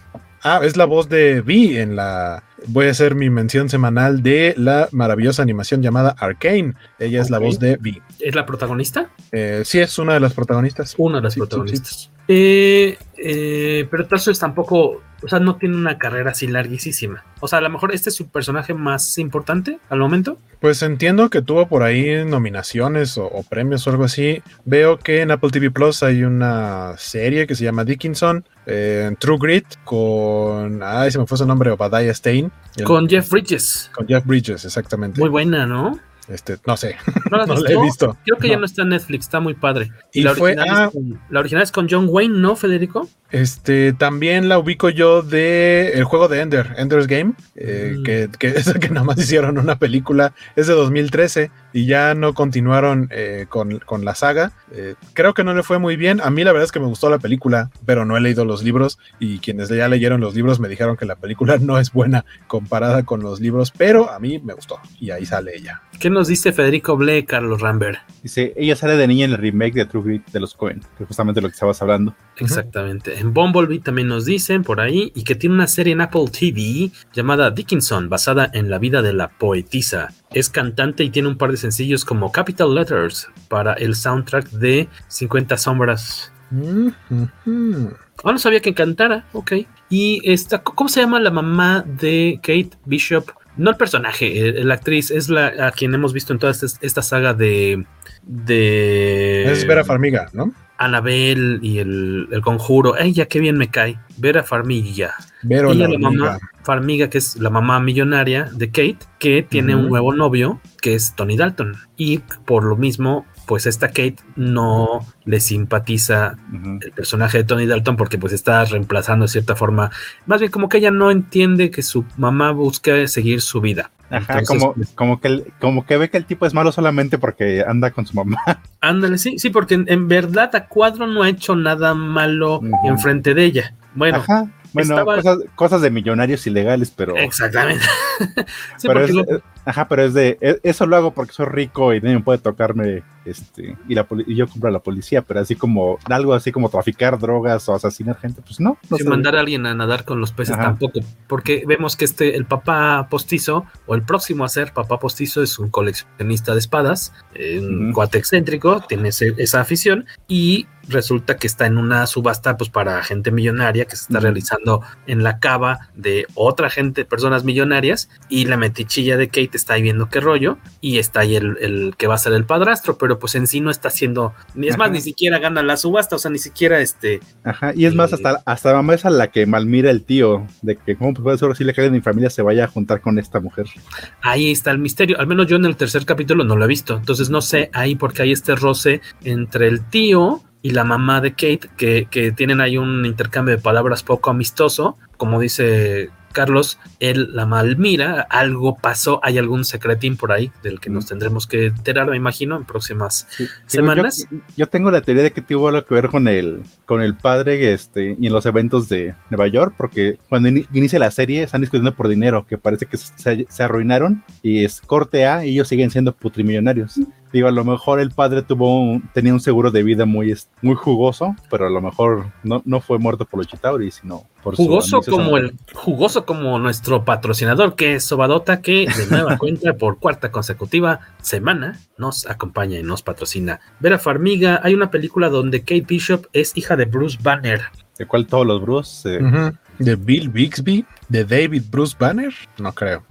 [SPEAKER 2] Ah, es la voz de Vi en la. Voy a hacer mi mención semanal de la maravillosa animación llamada Arcane. Ella okay. es la voz de Vi.
[SPEAKER 1] ¿Es la protagonista?
[SPEAKER 2] Eh, sí, es una de las protagonistas.
[SPEAKER 1] Una de las
[SPEAKER 2] sí,
[SPEAKER 1] protagonistas. Sí, sí. Eh, eh, pero Tarsus tampoco, o sea, no tiene una carrera así larguísima. O sea, a lo mejor este es su personaje más importante al momento.
[SPEAKER 2] Pues entiendo que tuvo por ahí nominaciones o, o premios o algo así. Veo que en Apple TV Plus hay una serie que se llama Dickinson, eh, True Grit, con. Ay, se me fue su nombre, Obadiah Stein.
[SPEAKER 1] Con Jeff Bridges.
[SPEAKER 2] Con Jeff Bridges, exactamente.
[SPEAKER 1] Muy buena, ¿no?
[SPEAKER 2] Este, no sé.
[SPEAKER 1] No, la,
[SPEAKER 2] no la he visto.
[SPEAKER 1] Creo que
[SPEAKER 2] no.
[SPEAKER 1] ya no está en Netflix, está muy padre.
[SPEAKER 2] Y,
[SPEAKER 1] y la,
[SPEAKER 2] fue,
[SPEAKER 1] original
[SPEAKER 2] ah,
[SPEAKER 1] es con, la original es con John Wayne, ¿no, Federico?
[SPEAKER 2] Este, también la ubico yo de el juego de Ender, Ender's Game, eh, mm. que, que es que nada más hicieron una película, es de 2013 y ya no continuaron eh, con, con, la saga. Eh, creo que no le fue muy bien. A mí la verdad es que me gustó la película, pero no he leído los libros y quienes ya leyeron los libros me dijeron que la película no es buena comparada con los libros, pero a mí me gustó y ahí sale ella.
[SPEAKER 1] ¿Qué nos dice Federico Ble, Carlos Rambert?
[SPEAKER 3] Dice, ella sale de niña en el remake de True Grit de los Cohen, que es justamente lo que estabas hablando.
[SPEAKER 1] Exactamente. En Bumblebee también nos dicen por ahí y que tiene una serie en Apple TV llamada Dickinson, basada en la vida de la poetisa. Es cantante y tiene un par de sencillos como Capital Letters para el soundtrack de 50 Sombras.
[SPEAKER 2] Mm -hmm.
[SPEAKER 1] Ah, no sabía que cantara, ok. Y esta, ¿cómo se llama la mamá de Kate Bishop? No el personaje, la actriz, es la a quien hemos visto en toda esta, esta saga de, de.
[SPEAKER 2] Es Vera Farmiga, ¿no?
[SPEAKER 1] Anabel y el, el, conjuro. Ella, qué bien me cae. Vera Farmiga.
[SPEAKER 2] Vera
[SPEAKER 1] Ella, la, la mamá Farmiga, que es la mamá millonaria de Kate, que tiene uh -huh. un nuevo novio, que es Tony Dalton. Y por lo mismo, pues esta Kate no le simpatiza uh -huh. el personaje de Tony Dalton porque pues está reemplazando de cierta forma. Más bien como que ella no entiende que su mamá busca seguir su vida.
[SPEAKER 3] Ajá, Entonces, como, como, que, como que ve que el tipo es malo solamente porque anda con su mamá.
[SPEAKER 1] Ándale, sí, sí, porque en, en verdad a Cuadro no ha hecho nada malo uh -huh. enfrente de ella. Bueno,
[SPEAKER 3] Ajá. Bueno, estaba... cosas, cosas, de millonarios ilegales, pero.
[SPEAKER 1] Exactamente.
[SPEAKER 3] sí, pero es, lo... Ajá, pero es de. Eso lo hago porque soy rico y nadie puede tocarme este, y, la y yo compro a la policía, pero así como algo así como traficar drogas o asesinar gente, pues no. no
[SPEAKER 1] mandar a alguien a nadar con los peces Ajá. tampoco, porque vemos que este, el papá postizo, o el próximo a ser papá postizo, es un coleccionista de espadas, eh, un uh -huh. cuate excéntrico, tiene ese, esa afición, y resulta que está en una subasta pues para gente millonaria que se está realizando en la cava de otra gente, personas millonarias, y la metichilla de Kate está ahí viendo qué rollo, y está ahí el, el que va a ser el padrastro, pero pues en sí no está haciendo, es Ajá. más, ni siquiera gana la subasta, o sea, ni siquiera este.
[SPEAKER 3] Ajá, y es eh, más, hasta, hasta mamá es a la que malmira el tío, de que cómo puede ser posible que alguien de mi familia se vaya a juntar con esta mujer.
[SPEAKER 1] Ahí está el misterio, al menos yo en el tercer capítulo no lo he visto, entonces no sé ahí porque hay este roce entre el tío y la mamá de Kate, que, que, tienen ahí un intercambio de palabras poco amistoso, como dice Carlos, él la malmira, algo pasó, hay algún secretín por ahí del que nos tendremos que enterar, me imagino, en próximas sí, semanas.
[SPEAKER 3] Yo, yo, tengo la teoría de que tuvo algo que ver con el, con el padre este, y en los eventos de Nueva York, porque cuando in, inicia la serie están discutiendo por dinero, que parece que se, se arruinaron y es corte A y ellos siguen siendo putrimillonarios. Digo, a lo mejor el padre tuvo un, tenía un seguro de vida muy, muy jugoso, pero a lo mejor no, no fue muerto por los Chitauri, sino por
[SPEAKER 1] jugoso como el jugoso como nuestro patrocinador que es Sobadota que de nueva cuenta por cuarta consecutiva semana nos acompaña y nos patrocina. Vera Farmiga, hay una película donde Kate Bishop es hija de Bruce Banner.
[SPEAKER 3] ¿De cuál todos los Bruce?
[SPEAKER 2] Eh... Uh -huh. ¿De Bill Bixby? ¿De David Bruce Banner? No creo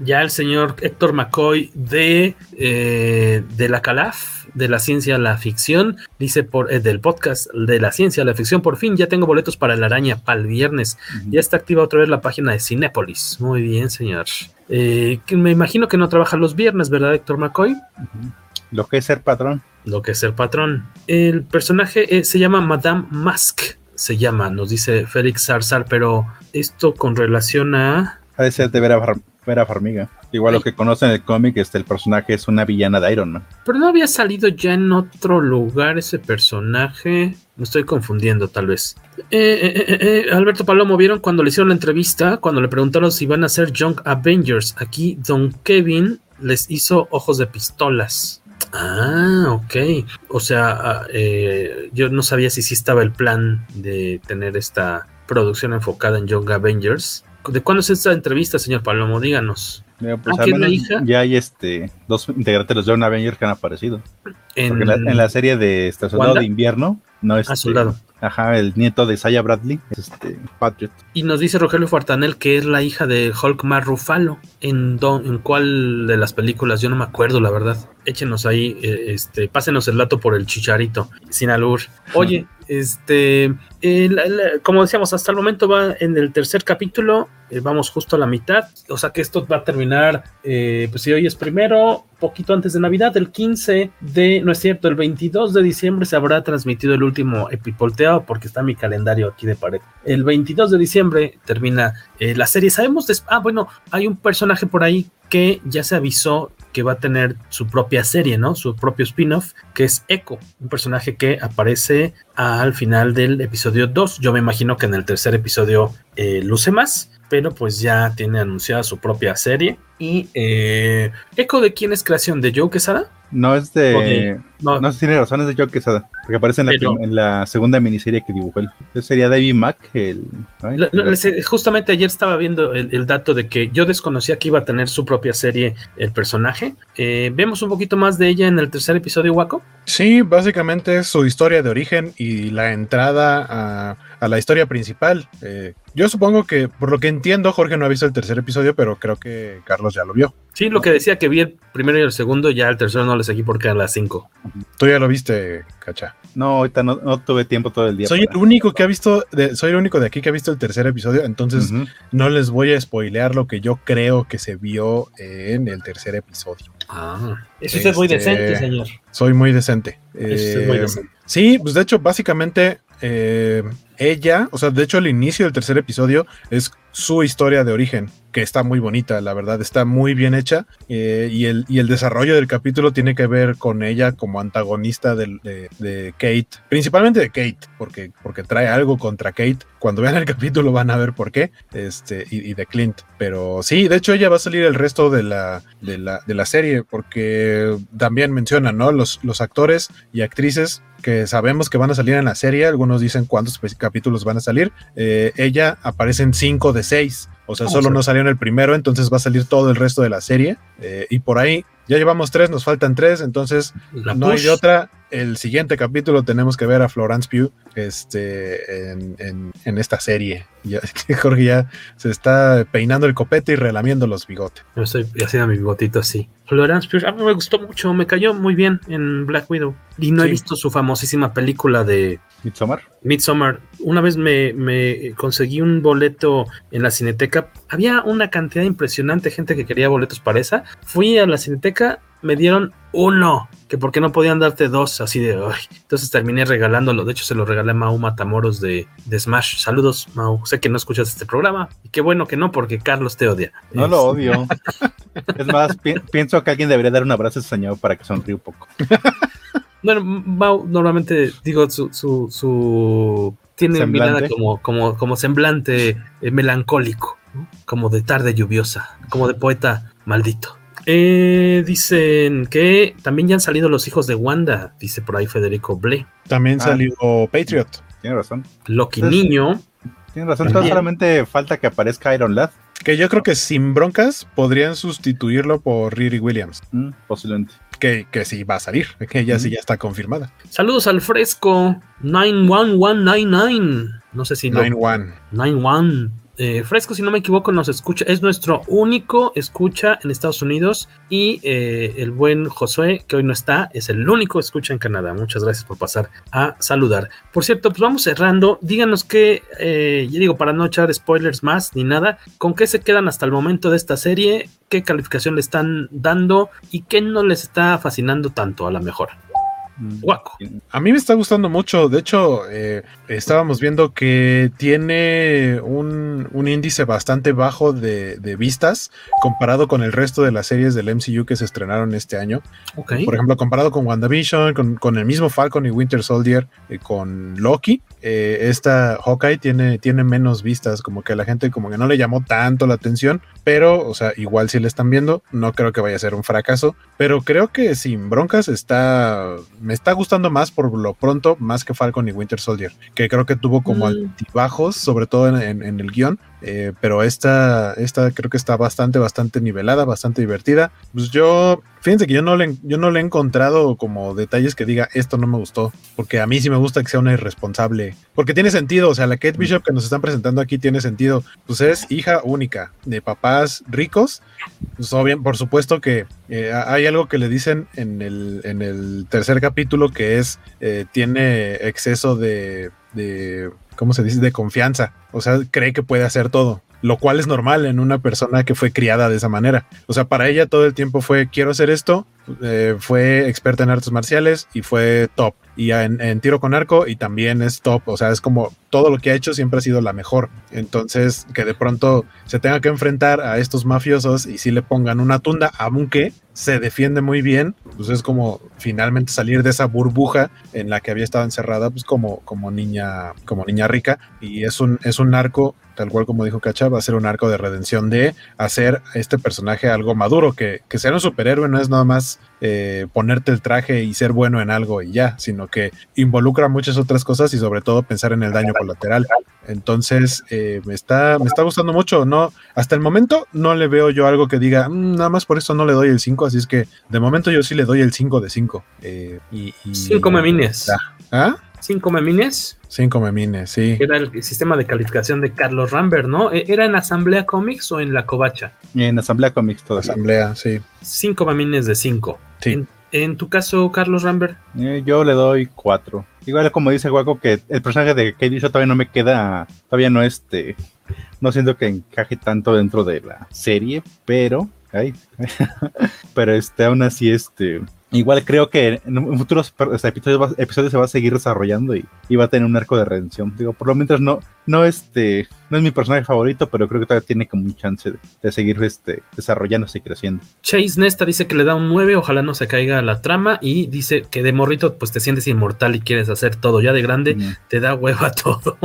[SPEAKER 1] ya el señor Héctor McCoy de, eh, de la Calaf, de la ciencia a la ficción, dice por eh, del podcast de la ciencia a la ficción, por fin ya tengo boletos para la araña para el viernes. Uh -huh. Ya está activa otra vez la página de Cinépolis. Muy bien, señor. Eh, me imagino que no trabaja los viernes, ¿verdad, Héctor McCoy? Uh
[SPEAKER 3] -huh. Lo que es ser patrón.
[SPEAKER 1] Lo que es ser patrón. El personaje eh, se llama Madame Mask. Se llama, nos dice Félix Zarzar, pero esto con relación a.
[SPEAKER 3] Ha de ser de Vera Vera Farmiga. Igual lo que conocen en el cómic, este, el personaje es una villana de Iron Man.
[SPEAKER 1] Pero no había salido ya en otro lugar ese personaje. Me estoy confundiendo, tal vez. Eh, eh, eh, Alberto Palomo, ¿vieron cuando le hicieron la entrevista? Cuando le preguntaron si iban a ser Young Avengers. Aquí Don Kevin les hizo ojos de pistolas. Ah, ok. O sea, eh, yo no sabía si sí estaba el plan de tener esta producción enfocada en Young Avengers. ¿De cuándo es esta entrevista, señor Palomo? Díganos.
[SPEAKER 3] Mira, pues ¿Ah, la hija? Ya hay este dos integrantes de los Young Avengers que han aparecido. En, en, la, en la, serie de este, Soldado ¿Wanda? de Invierno, no es.
[SPEAKER 1] Ah, soldado.
[SPEAKER 3] Ajá, el nieto de Saya Bradley, este, Patriot.
[SPEAKER 1] Y nos dice Rogelio Fortanel que es la hija de Hulk Marrufalo. ¿En, don, ¿En cuál de las películas? Yo no me acuerdo, la verdad. Échenos ahí, eh, este, pásenos el dato por el chicharito, sin albur. Oye, este, eh, como decíamos, hasta el momento va en el tercer capítulo, eh, vamos justo a la mitad, o sea que esto va a terminar, eh, pues si hoy es primero, poquito antes de Navidad, el 15 de, no es cierto, el 22 de diciembre se habrá transmitido el último epipolteado porque está mi calendario aquí de pared. El 22 de diciembre termina eh, la serie. Sabemos, ah, bueno, hay un personaje por ahí que ya se avisó que va a tener su propia serie, ¿no? Su propio spin-off, que es Echo, un personaje que aparece al final del episodio 2. Yo me imagino que en el tercer episodio eh, luce más, pero pues ya tiene anunciada su propia serie. Y eh, Echo de quién es creación de Joe Quesada?
[SPEAKER 3] No es de. Okay. No. no sé si tiene razón, es de Joe Quesada. Porque aparece en la, Pero, en la segunda miniserie que dibujó él. Ese sería David Mack. El,
[SPEAKER 1] ¿no? justamente ayer estaba viendo el, el, dato de que yo desconocía que iba a tener su propia serie el personaje. Eh, Vemos un poquito más de ella en el tercer episodio, Waco.
[SPEAKER 2] Sí, básicamente es su historia de origen y la entrada a, a la historia principal. Eh, yo supongo que, por lo que entiendo, Jorge no ha visto el tercer episodio, pero creo que Carlos ya lo vio.
[SPEAKER 1] Sí, lo que decía que vi el primero y el segundo, ya el tercero no le seguí porque eran las cinco.
[SPEAKER 2] Tú ya lo viste, Cacha.
[SPEAKER 3] No, ahorita no, no tuve tiempo todo el día.
[SPEAKER 2] Soy para... el único que ha visto, de, soy el único de aquí que ha visto el tercer episodio, entonces uh -huh. no les voy a spoilear lo que yo creo que se vio en el tercer episodio.
[SPEAKER 1] Ah, eso este, es muy decente, señor.
[SPEAKER 2] Soy muy decente.
[SPEAKER 1] Eso eh, es muy decente.
[SPEAKER 2] Sí, pues de hecho, básicamente eh, ella, o sea, de hecho el inicio del tercer episodio es su historia de origen. Que está muy bonita, la verdad, está muy bien hecha eh, y, el, y el desarrollo del capítulo tiene que ver con ella como antagonista de, Kate, principalmente de Kate, porque, porque trae algo contra Kate. Cuando vean el capítulo van a ver por qué, este, y, de Clint. Pero sí, de hecho ella va a salir el resto de la, de la, de la serie, porque también menciona, ¿no? Los, los actores y actrices que sabemos que van a salir en la serie, algunos dicen cuántos capítulos van a salir, eh, ella aparece en 5 de 6, o sea, solo no salió en el primero, entonces va a salir todo el resto de la serie, eh, y por ahí ya llevamos tres, nos faltan tres, entonces no hay otra. El siguiente capítulo tenemos que ver a Florence Pugh este, en, esta serie. Ya, Jorge ya se está peinando el copete y relamiendo los bigotes.
[SPEAKER 1] Yo estoy haciendo mi bigotito así. Florence Pugh, a mí me gustó mucho, me cayó muy bien en Black Widow. Y no he visto su famosísima película de
[SPEAKER 3] Midsommar.
[SPEAKER 1] Midsommar. Una vez me, me, conseguí un boleto en la cineteca. Había una cantidad impresionante de gente que quería boletos para esa. Fui a la cineteca, me dieron uno, que porque no podían darte dos, así de ay. Entonces terminé regalándolo. De hecho, se lo regalé a Mau Matamoros de, de Smash. Saludos, Mau. Sé que no escuchas este programa. Y qué bueno que no, porque Carlos te odia.
[SPEAKER 3] No lo odio. es más, pienso que alguien debería dar un abrazo a ese señor para que sonríe un poco.
[SPEAKER 1] Bueno, Mau normalmente, digo, su, su, su tiene mirada como, como, como semblante eh, melancólico, como de tarde lluviosa, como de poeta maldito. Eh, dicen que también ya han salido los hijos de Wanda, dice por ahí Federico Ble.
[SPEAKER 2] También ah. salió Patriot.
[SPEAKER 3] Tiene razón.
[SPEAKER 1] Loki Niño.
[SPEAKER 3] Tiene razón, solamente falta que aparezca Iron Lad.
[SPEAKER 2] Que yo creo que sin broncas podrían sustituirlo por Riri Williams.
[SPEAKER 3] Mm, posiblemente
[SPEAKER 2] que, que sí va a salir, que ella sí ya está confirmada.
[SPEAKER 1] Saludos al fresco 91199. No sé si
[SPEAKER 2] 91.
[SPEAKER 1] 91. Eh, Fresco, si no me equivoco, nos escucha. Es nuestro único escucha en Estados Unidos. Y eh, el buen Josué, que hoy no está, es el único escucha en Canadá. Muchas gracias por pasar a saludar. Por cierto, pues vamos cerrando. Díganos qué, eh, ya digo, para no echar spoilers más ni nada, ¿con qué se quedan hasta el momento de esta serie? ¿Qué calificación le están dando? ¿Y qué no les está fascinando tanto a la mejor? Guaco.
[SPEAKER 2] A mí me está gustando mucho. De hecho, eh, estábamos viendo que tiene un, índice bastante bajo de, vistas comparado con el resto de las series del MCU que se estrenaron este año. Por ejemplo, comparado con WandaVision, con, con el mismo Falcon y Winter Soldier, eh, con Loki. Eh, esta Hawkeye tiene, tiene menos vistas, como que a la gente como que no le llamó tanto la atención, pero, o sea, igual si le están viendo, no creo que vaya a ser un fracaso, pero creo que sin broncas está, me está gustando más por lo pronto, más que Falcon y Winter Soldier, que creo que tuvo como mm. altibajos, sobre todo en, en el guion, eh, pero esta, esta creo que está bastante, bastante nivelada, bastante divertida. Pues yo, fíjense que yo no, le, yo no le he encontrado como detalles que diga esto no me gustó, porque a mí sí me gusta que sea una irresponsable, porque tiene sentido, o sea, la Kate Bishop que nos están presentando aquí tiene sentido, pues es hija única de papás ricos, pues bien, por supuesto que eh, hay algo que le dicen en el, en el tercer capítulo que es, eh, tiene exceso de, de ¿cómo se dice? De confianza. O sea, cree que puede hacer todo, lo cual es normal en una persona que fue criada de esa manera. O sea, para ella todo el tiempo fue, quiero hacer esto, eh, fue experta en artes marciales y fue top. Y en, tiro con arco y también es top. O sea, es como todo lo que ha hecho siempre ha sido la mejor. Entonces, que de pronto se tenga que enfrentar a estos mafiosos y si le pongan una tunda, aunque se defiende muy bien, pues es como finalmente salir de esa burbuja en la que había estado encerrada, pues como, como niña, como niña rica. Y es un, es un arco tal cual como dijo Cacha, va a ser un arco de redención de hacer este personaje algo maduro, que, que ser un superhéroe no es nada más eh, ponerte el traje y ser bueno en algo y ya, sino que involucra muchas otras cosas y sobre todo pensar en el daño colateral. Entonces, eh, me, está, me está gustando mucho, ¿no? Hasta el momento no le veo yo algo que diga, mm, nada más por eso no le doy el 5, así es que de momento yo sí le doy el 5 de 5. Eh, y,
[SPEAKER 1] 5 memines.
[SPEAKER 2] ¿Ah?
[SPEAKER 1] Cinco memines.
[SPEAKER 2] Cinco memines, sí.
[SPEAKER 1] Era el sistema de calificación de Carlos Rambert, ¿no? ¿E-, ¿Era en Asamblea Comics o en la Covacha?
[SPEAKER 3] En Asamblea Comics, toda.
[SPEAKER 2] Asamblea, sí.
[SPEAKER 1] Cinco memines de cinco. Sí. En, tu caso, Carlos Rambert.
[SPEAKER 3] Eh, yo le doy cuatro. Igual como dice Guaco, que el personaje de Katie todavía no me queda, todavía no este, no siento que encaje tanto dentro de la serie, pero, ay, pero este, aún así, este, Igual creo que en futuros episodios, episodios se va a seguir desarrollando y, y, va a tener un arco de redención. Digo, por lo menos no, no, este, no es mi personaje favorito, pero creo que todavía tiene como un chance de, de seguir este, desarrollándose y creciendo.
[SPEAKER 1] Chase Nesta dice que le da un 9, ojalá no se caiga la trama y dice que de morrito pues te sientes inmortal y quieres hacer todo. Ya de grande mm. te da hueva todo.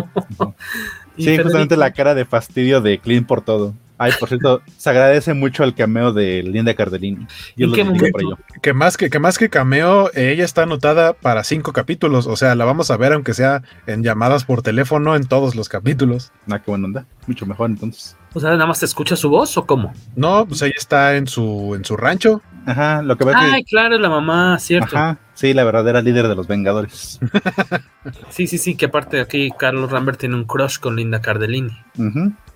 [SPEAKER 3] sí, justamente la cara de fastidio de Clint por todo. Ay, por cierto, se agradece mucho el cameo de Linda Cardellini.
[SPEAKER 1] Yo qué
[SPEAKER 2] Que más que, que más que cameo, ella está anotada para cinco capítulos. O sea, la vamos a ver, aunque sea en llamadas por teléfono, en todos los capítulos.
[SPEAKER 3] Ah, qué buena onda. Mucho mejor entonces.
[SPEAKER 1] O sea, nada más te escucha su voz o cómo?
[SPEAKER 2] No, pues ella está en su, en su rancho.
[SPEAKER 3] Ajá, lo que
[SPEAKER 1] va Ay, claro, es la mamá, cierto. Ajá,
[SPEAKER 3] sí, la verdadera líder de los Vengadores.
[SPEAKER 1] sí, sí, sí, que aparte aquí Carlos Rambert tiene un crush con Linda Cardellini.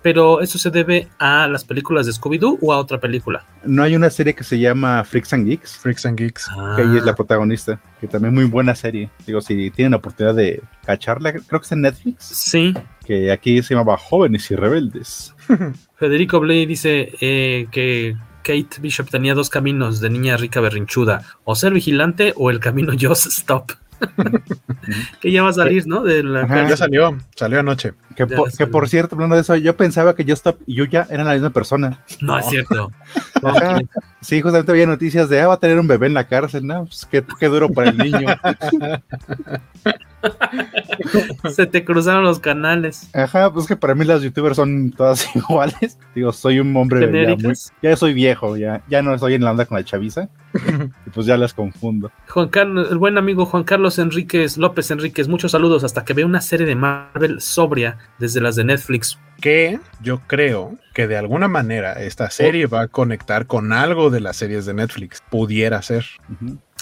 [SPEAKER 1] Pero ¿eso se debe a las películas de Scooby-Doo o a otra película?
[SPEAKER 3] No hay una serie que se llama Freaks and Geeks.
[SPEAKER 2] Freaks and Geeks.
[SPEAKER 3] Que ella es la ah. protagonista, que también muy buena serie. Digo, si tienen la oportunidad de cacharla, creo que es en Netflix.
[SPEAKER 1] Sí.
[SPEAKER 3] Que aquí se llamaba Jóvenes y Rebeldes.
[SPEAKER 1] Federico Blay dice eh, que Kate Bishop tenía dos caminos de niña rica berrinchuda, o ser vigilante o el camino Just Stop. que ya va a salir, ¿no? De
[SPEAKER 2] la ya salió, salió anoche.
[SPEAKER 3] Que, por, cierto, hablando de eso, yo pensaba que Just Stop y Yuya eran la misma persona.
[SPEAKER 1] No, es cierto.
[SPEAKER 3] sí, justamente había noticias de, ah, va a tener un bebé en la cárcel, ¿no? Pues qué, qué duro para el niño.
[SPEAKER 1] Se te cruzaron los canales.
[SPEAKER 3] Ajá, pues que para mí las youtubers son todas iguales. Digo, soy un hombre ya, ya, soy viejo, ya, ya no estoy en la onda con la chaviza. y pues ya las confundo.
[SPEAKER 1] Juan Carlos, el buen amigo Juan Carlos Enríquez, López Enríquez, muchos saludos hasta que vea una serie de Marvel sobria desde las de Netflix.
[SPEAKER 2] Que yo creo que de alguna manera esta serie va a conectar con algo de las series de Netflix. Pudiera ser.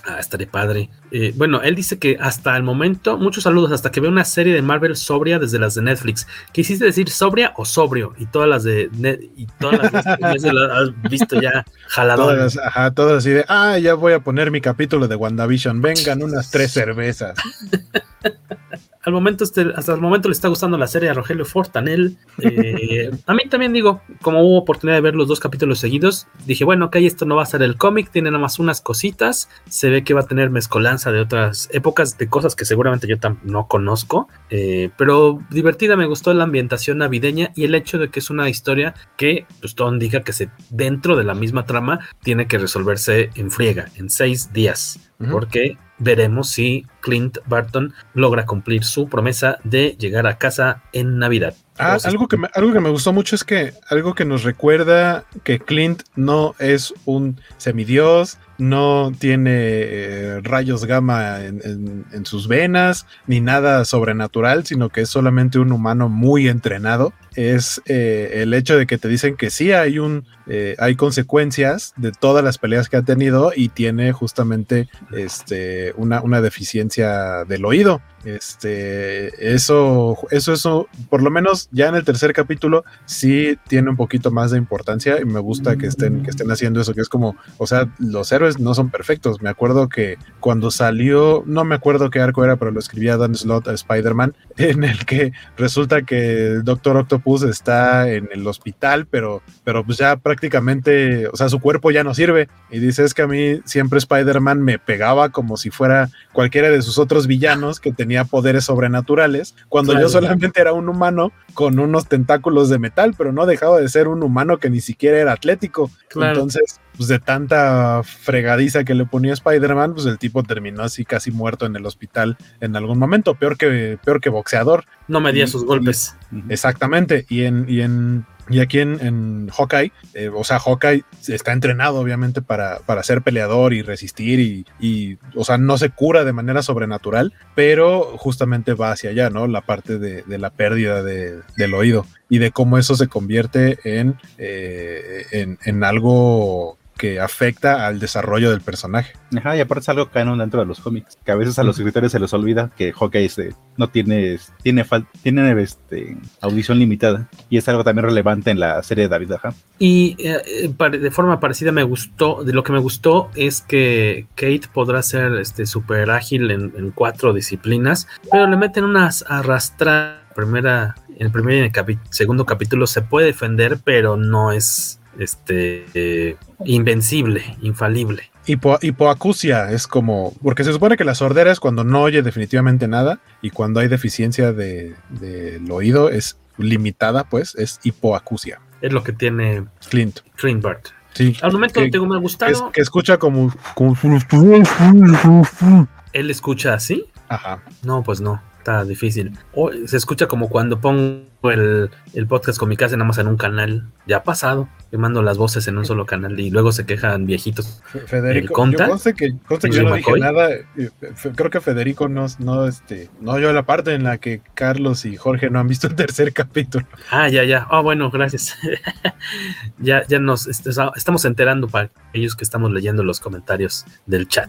[SPEAKER 1] Ah, estaré padre. Eh, bueno, él dice que hasta el momento, muchos saludos, hasta que vea una serie de Marvel sobria desde las de Netflix. ¿Quisiste decir sobria o sobrio? Y todas las de y todas las de las has visto ya jaladoras.
[SPEAKER 2] Todas, ajá, todas así de, ah, ya voy a poner mi capítulo de WandaVision. Vengan unas tres cervezas.
[SPEAKER 1] al momento este, hasta el momento le está gustando la serie a Rogelio Fortanel. Eh, a mí también digo, como hubo oportunidad de ver los dos capítulos seguidos, dije, bueno, ok, esto no va a ser el cómic, tiene nada más unas cositas, se ve que va a tener mezcolanza de otras épocas, de cosas que seguramente yo no conozco, eh, pero divertida, me gustó la ambientación navideña y el hecho de que es una historia que, pues todo indica que se, dentro de la misma trama tiene que resolverse en friega, en seis días, porque veremos si Clint Barton logra cumplir su promesa de llegar a casa en Navidad.
[SPEAKER 2] Ah, algo que, me, algo que me gustó mucho es que algo que nos recuerda que Clint no es un semidios, no tiene eh, rayos gamma en, sus venas, ni nada sobrenatural, sino que es solamente un humano muy entrenado. Es eh, el hecho de que te dicen que sí hay un eh, hay consecuencias de todas las peleas que ha tenido y tiene justamente este, una, una deficiencia del oído. Este, eso, eso, eso, por lo menos ya en el tercer capítulo sí tiene un poquito más de importancia y me gusta que estén, que estén haciendo eso, que es como, o sea, los héroes no son perfectos. Me acuerdo que cuando salió, no me acuerdo qué arco era, pero lo escribía Dan Slott a Spider-Man, en el que resulta que el Doctor Octopus está en el hospital, pero, pero pues ya prácticamente, o sea, su cuerpo ya no sirve. Y dice, es que a mí siempre Spider-Man me pegaba como si fuera cualquiera de sus otros villanos que tenía poderes sobrenaturales, cuando yo solamente era un humano con unos tentáculos de metal, pero no dejaba de ser un humano que ni siquiera era atlético. Entonces, pues de tanta fregadiza que le ponía Spider-Man, pues el tipo terminó así casi muerto en el hospital en algún momento, peor que, peor que boxeador.
[SPEAKER 1] No medía sus golpes.
[SPEAKER 2] exactamente. Y en, y en y aquí en, Hawkeye, eh, o sea, Hawkeye está entrenado obviamente para, para ser peleador y resistir y, o sea, no se cura de manera sobrenatural, pero justamente va hacia allá, ¿no? La parte de, la pérdida del oído y de cómo eso se convierte en, eh, en, en algo que afecta al desarrollo del personaje.
[SPEAKER 3] Ajá, y aparte es algo canon dentro de los cómics, que a veces a los escritores se les olvida que Hawkeye este, no tiene, tiene, tiene este, audición limitada, y es algo también relevante en la serie de David, ajá.
[SPEAKER 1] Y eh, de forma parecida me gustó, de lo que me gustó es que Kate podrá ser este súper ágil en, cuatro disciplinas, pero le meten unas arrastradas primera, en el primer y en el segundo capítulo se puede defender, pero no es este eh, invencible, infalible.
[SPEAKER 2] Hipo, hipoacusia es como, porque se supone que la sordera es cuando no oye definitivamente nada y cuando hay deficiencia del de, oído es limitada, pues es hipoacusia.
[SPEAKER 1] Es lo que tiene
[SPEAKER 2] Clint.
[SPEAKER 1] Clint Bart.
[SPEAKER 2] Sí.
[SPEAKER 1] Al momento que, tengo me ha gustado.
[SPEAKER 2] Que, que escucha como, como...
[SPEAKER 1] ¿Él escucha así?
[SPEAKER 2] Ajá.
[SPEAKER 1] No, pues no está difícil. O se escucha como cuando pongo el, el, podcast con mi casa nada más en un canal. Ya ha pasado. Que mando las voces en un solo canal y luego se quejan viejitos.
[SPEAKER 2] Federico, conta, yo conste que, conste que yo no dije nada. Creo que Federico no, no, este, no yo la parte en la que Carlos y Jorge no han visto el tercer capítulo.
[SPEAKER 1] Ah, ya, ya. Ah, oh, bueno, gracias. ya, ya nos estamos enterando para ellos que estamos leyendo los comentarios del chat.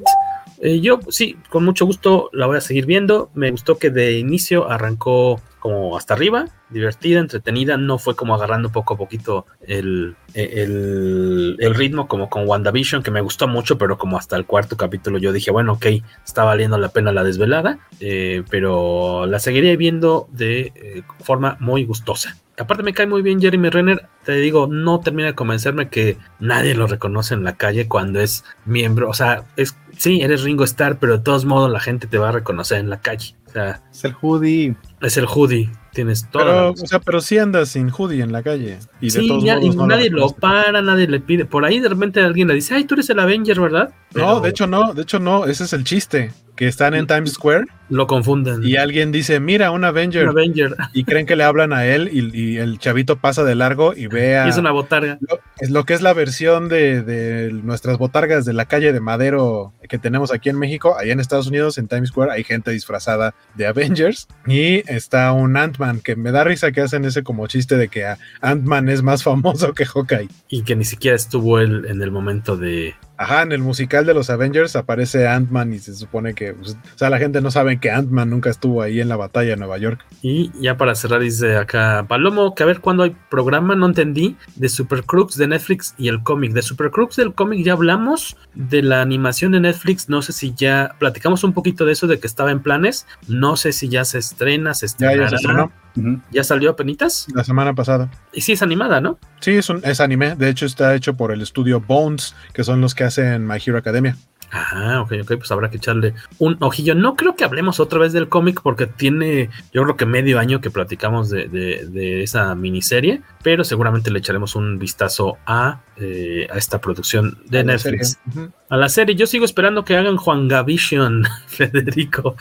[SPEAKER 1] Eh, yo sí, con mucho gusto la voy a seguir viendo. Me gustó que de inicio arrancó como hasta arriba, divertida, entretenida, no fue como agarrando poco a poquito el, el, ritmo como con WandaVision, que me gustó mucho, pero como hasta el cuarto capítulo yo dije, bueno, ok, está valiendo la pena la desvelada, eh, pero la seguiré viendo de eh, forma muy gustosa. Aparte me cae muy bien Jeremy Renner, te digo, no termina de convencerme que nadie lo reconoce en la calle cuando es miembro, o sea, es sí, eres Ringo Starr, pero de todos modos la gente te va a reconocer en la calle. O sea,
[SPEAKER 3] es el hoodie.
[SPEAKER 1] Es el hoodie. Tienes todo.
[SPEAKER 2] Pero, o sea, pero sí andas sin hoodie en la calle. Y
[SPEAKER 1] sí,
[SPEAKER 2] de todos
[SPEAKER 1] ya,
[SPEAKER 2] modos
[SPEAKER 1] y
[SPEAKER 2] no
[SPEAKER 1] nadie
[SPEAKER 2] lo,
[SPEAKER 1] lo para, nadie le pide. Por ahí de repente alguien le dice, ay, tú eres el Avenger, ¿verdad?
[SPEAKER 2] Pero... No, de hecho no, de hecho no, ese es el chiste. Que están en Times Square.
[SPEAKER 1] Lo confunden.
[SPEAKER 2] Y alguien dice, mira, un Avenger.
[SPEAKER 1] Un Avenger.
[SPEAKER 2] Y creen que le hablan a él y, y el chavito pasa de largo y ve a...
[SPEAKER 1] Y es una botarga.
[SPEAKER 2] Lo, es lo que es la versión de, de, nuestras botargas de la calle de Madero que tenemos aquí en México. Allá en Estados Unidos, en Times Square, hay gente disfrazada de Avengers. Y está un Ant-Man, que me da risa que hacen ese como chiste de que Ant-Man es más famoso que Hawkeye.
[SPEAKER 1] Y que ni siquiera estuvo él en el momento de...
[SPEAKER 2] Ajá, en el musical de los Avengers aparece Ant-Man y se supone que, pues, o sea, la gente no sabe que Ant-Man nunca estuvo ahí en la batalla de Nueva York.
[SPEAKER 1] Y ya para cerrar dice acá Palomo, que a ver cuándo hay programa, no entendí, de Super Crooks de Netflix y el cómic. De Super Crooks del cómic ya hablamos, de la animación de Netflix, no sé si ya platicamos un poquito de eso, de que estaba en planes, no sé si ya se estrena, se estrena.
[SPEAKER 2] Ya, ya se estrenó.
[SPEAKER 1] Uh -huh. ¿Ya salió a penitas?
[SPEAKER 2] La semana pasada.
[SPEAKER 1] Y sí es animada, ¿no?
[SPEAKER 2] Sí, es, un, es anime. De hecho, está hecho por el estudio Bones, que son los que hacen My Hero Academia.
[SPEAKER 1] Ah, ok, ok, pues habrá que echarle un ojillo. No creo que hablemos otra vez del cómic porque tiene, yo creo que medio año que platicamos de, de, de esa miniserie, pero seguramente le echaremos un vistazo a, eh, a esta producción de a Netflix. Uh -huh. A la serie, yo sigo esperando que hagan Juan Gavision, Federico.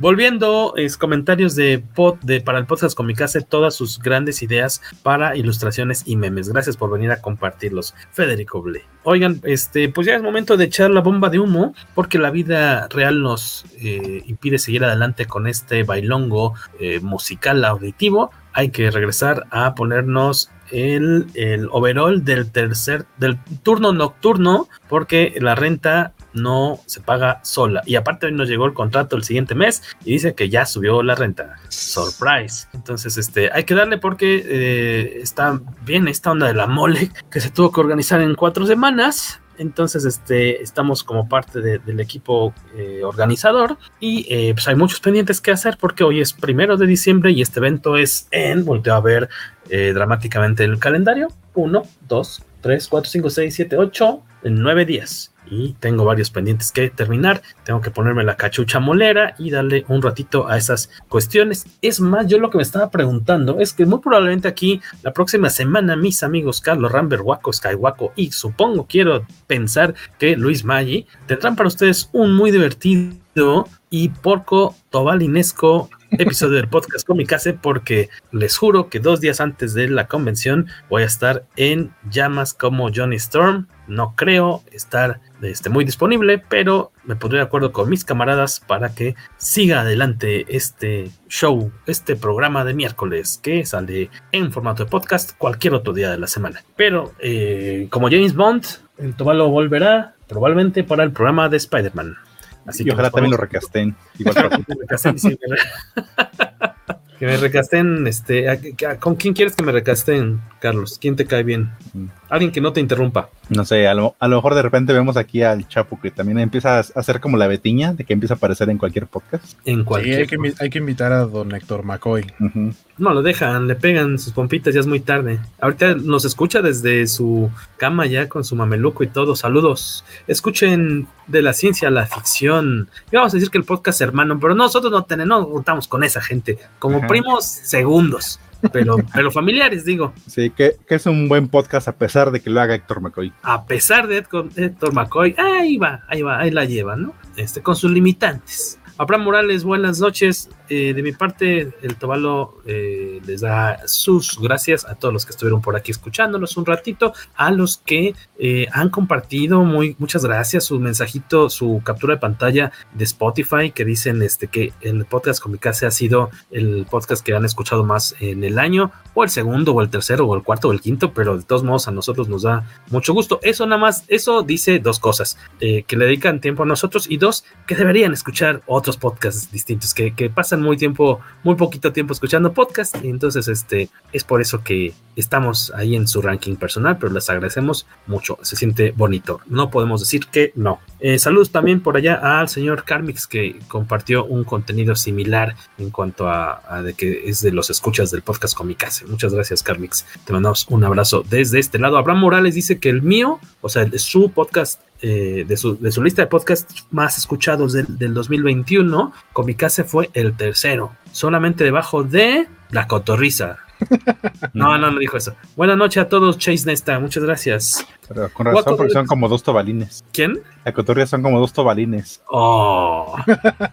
[SPEAKER 1] Volviendo, comentarios de, pod, de para el podcast Comicase, todas sus grandes ideas para ilustraciones y memes. Gracias por venir a compartirlos, Federico Ble. Oigan, este, pues ya es momento de echar la bomba de humo, porque la vida real nos eh, impide seguir adelante con este bailongo eh, musical auditivo. Hay que regresar a ponernos el, el overall del tercer, del turno nocturno, porque la renta no se paga sola. Y aparte nos llegó el contrato el siguiente mes y dice que ya subió la renta. Surprise. Entonces, este, hay que darle porque eh, está bien esta onda de la mole que se tuvo que organizar en cuatro semanas. Entonces, este, estamos como parte de, del equipo eh, organizador y eh, pues hay muchos pendientes que hacer porque hoy es primero de diciembre y este evento es en, volteo a ver eh, dramáticamente el calendario, 1, 2, 3, 4, 5, 6, 7, 8, en 9 días y tengo varios pendientes que terminar. Tengo que ponerme la cachucha molera y darle un ratito a esas cuestiones. Es más, yo lo que me estaba preguntando es que muy probablemente aquí la próxima semana mis amigos Carlos Rambert, Waco, Skywaco y supongo quiero pensar que Luis Maggi tendrán para ustedes un muy divertido y porco tobalinesco episodio del podcast Comicase porque les juro que dos días antes de la convención voy a estar en llamas como Johnny Storm. No creo estar este, muy disponible, pero me pondré de acuerdo con mis camaradas para que siga adelante este show, este programa de miércoles que sale en formato de podcast cualquier otro día de la semana. Pero eh, como James Bond, el Tobalo volverá probablemente para el programa de Spider-Man.
[SPEAKER 3] Así y que ojalá también lo recasten. Igual
[SPEAKER 1] que me recasten, este, ¿con quién quieres que me recasten, Carlos? ¿Quién te cae bien? Alguien que no te interrumpa.
[SPEAKER 3] No sé, a lo, a lo, mejor de repente vemos aquí al Chapo que también empieza a hacer como la betiña de que empieza a aparecer en cualquier podcast.
[SPEAKER 1] En cualquier.
[SPEAKER 2] Sí, hay, que, hay, que, invitar a don Héctor McCoy.
[SPEAKER 1] Uh -huh. No lo dejan, le pegan sus pompitas, ya es muy tarde. Ahorita nos escucha desde su cama ya con su mameluco y todo. Saludos. Escuchen de la ciencia a la ficción. Y vamos a decir que el podcast hermano, pero nosotros no tenemos, no contamos con esa gente. Como Ajá. primos segundos. Pero, pero familiares, digo.
[SPEAKER 3] Sí, que, que, es un buen podcast a pesar de que lo haga Héctor McCoy.
[SPEAKER 1] A pesar de Héctor McCoy, ahí va, ahí va, ahí la lleva, ¿no? Este, con sus limitantes. Abraham Morales, buenas noches. Eh, de mi parte, el Tobalo eh, les da sus gracias a todos los que estuvieron por aquí escuchándonos un ratito, a los que eh, han compartido, muy, muchas gracias, su mensajito, su captura de pantalla de Spotify, que dicen este, que el podcast Comicase ha sido el podcast que han escuchado más en el año, o el segundo, o el tercero, o el cuarto, o el quinto, pero de todos modos a nosotros nos da mucho gusto. Eso nada más, eso dice dos cosas, que le dedican tiempo a nosotros y dos, que deberían escuchar otros podcasts distintos, que, pasan muy tiempo, muy poquito tiempo escuchando podcast, y entonces este es por eso que estamos ahí en su ranking personal, pero les agradecemos mucho, se siente bonito, no podemos decir que no. Eh, saludos también por allá al señor Carmix que compartió un contenido similar en cuanto a, de que es de los escuchas del podcast Comicase. Muchas gracias Carmix, te mandamos un abrazo desde este lado. Abraham Morales dice que el mío, o sea, su podcast eh, de, su, de, su, lista de podcasts más escuchados del, del 2021, Comicase fue el tercero, solamente debajo de La Cotorriza. No, no, no dijo eso. Buenas noches a todos, Chase Nesta, muchas gracias.
[SPEAKER 3] Pero con razón, porque son como dos tobalines.
[SPEAKER 1] ¿Quién?
[SPEAKER 3] La cotorria son como dos tobalines.
[SPEAKER 1] Oh.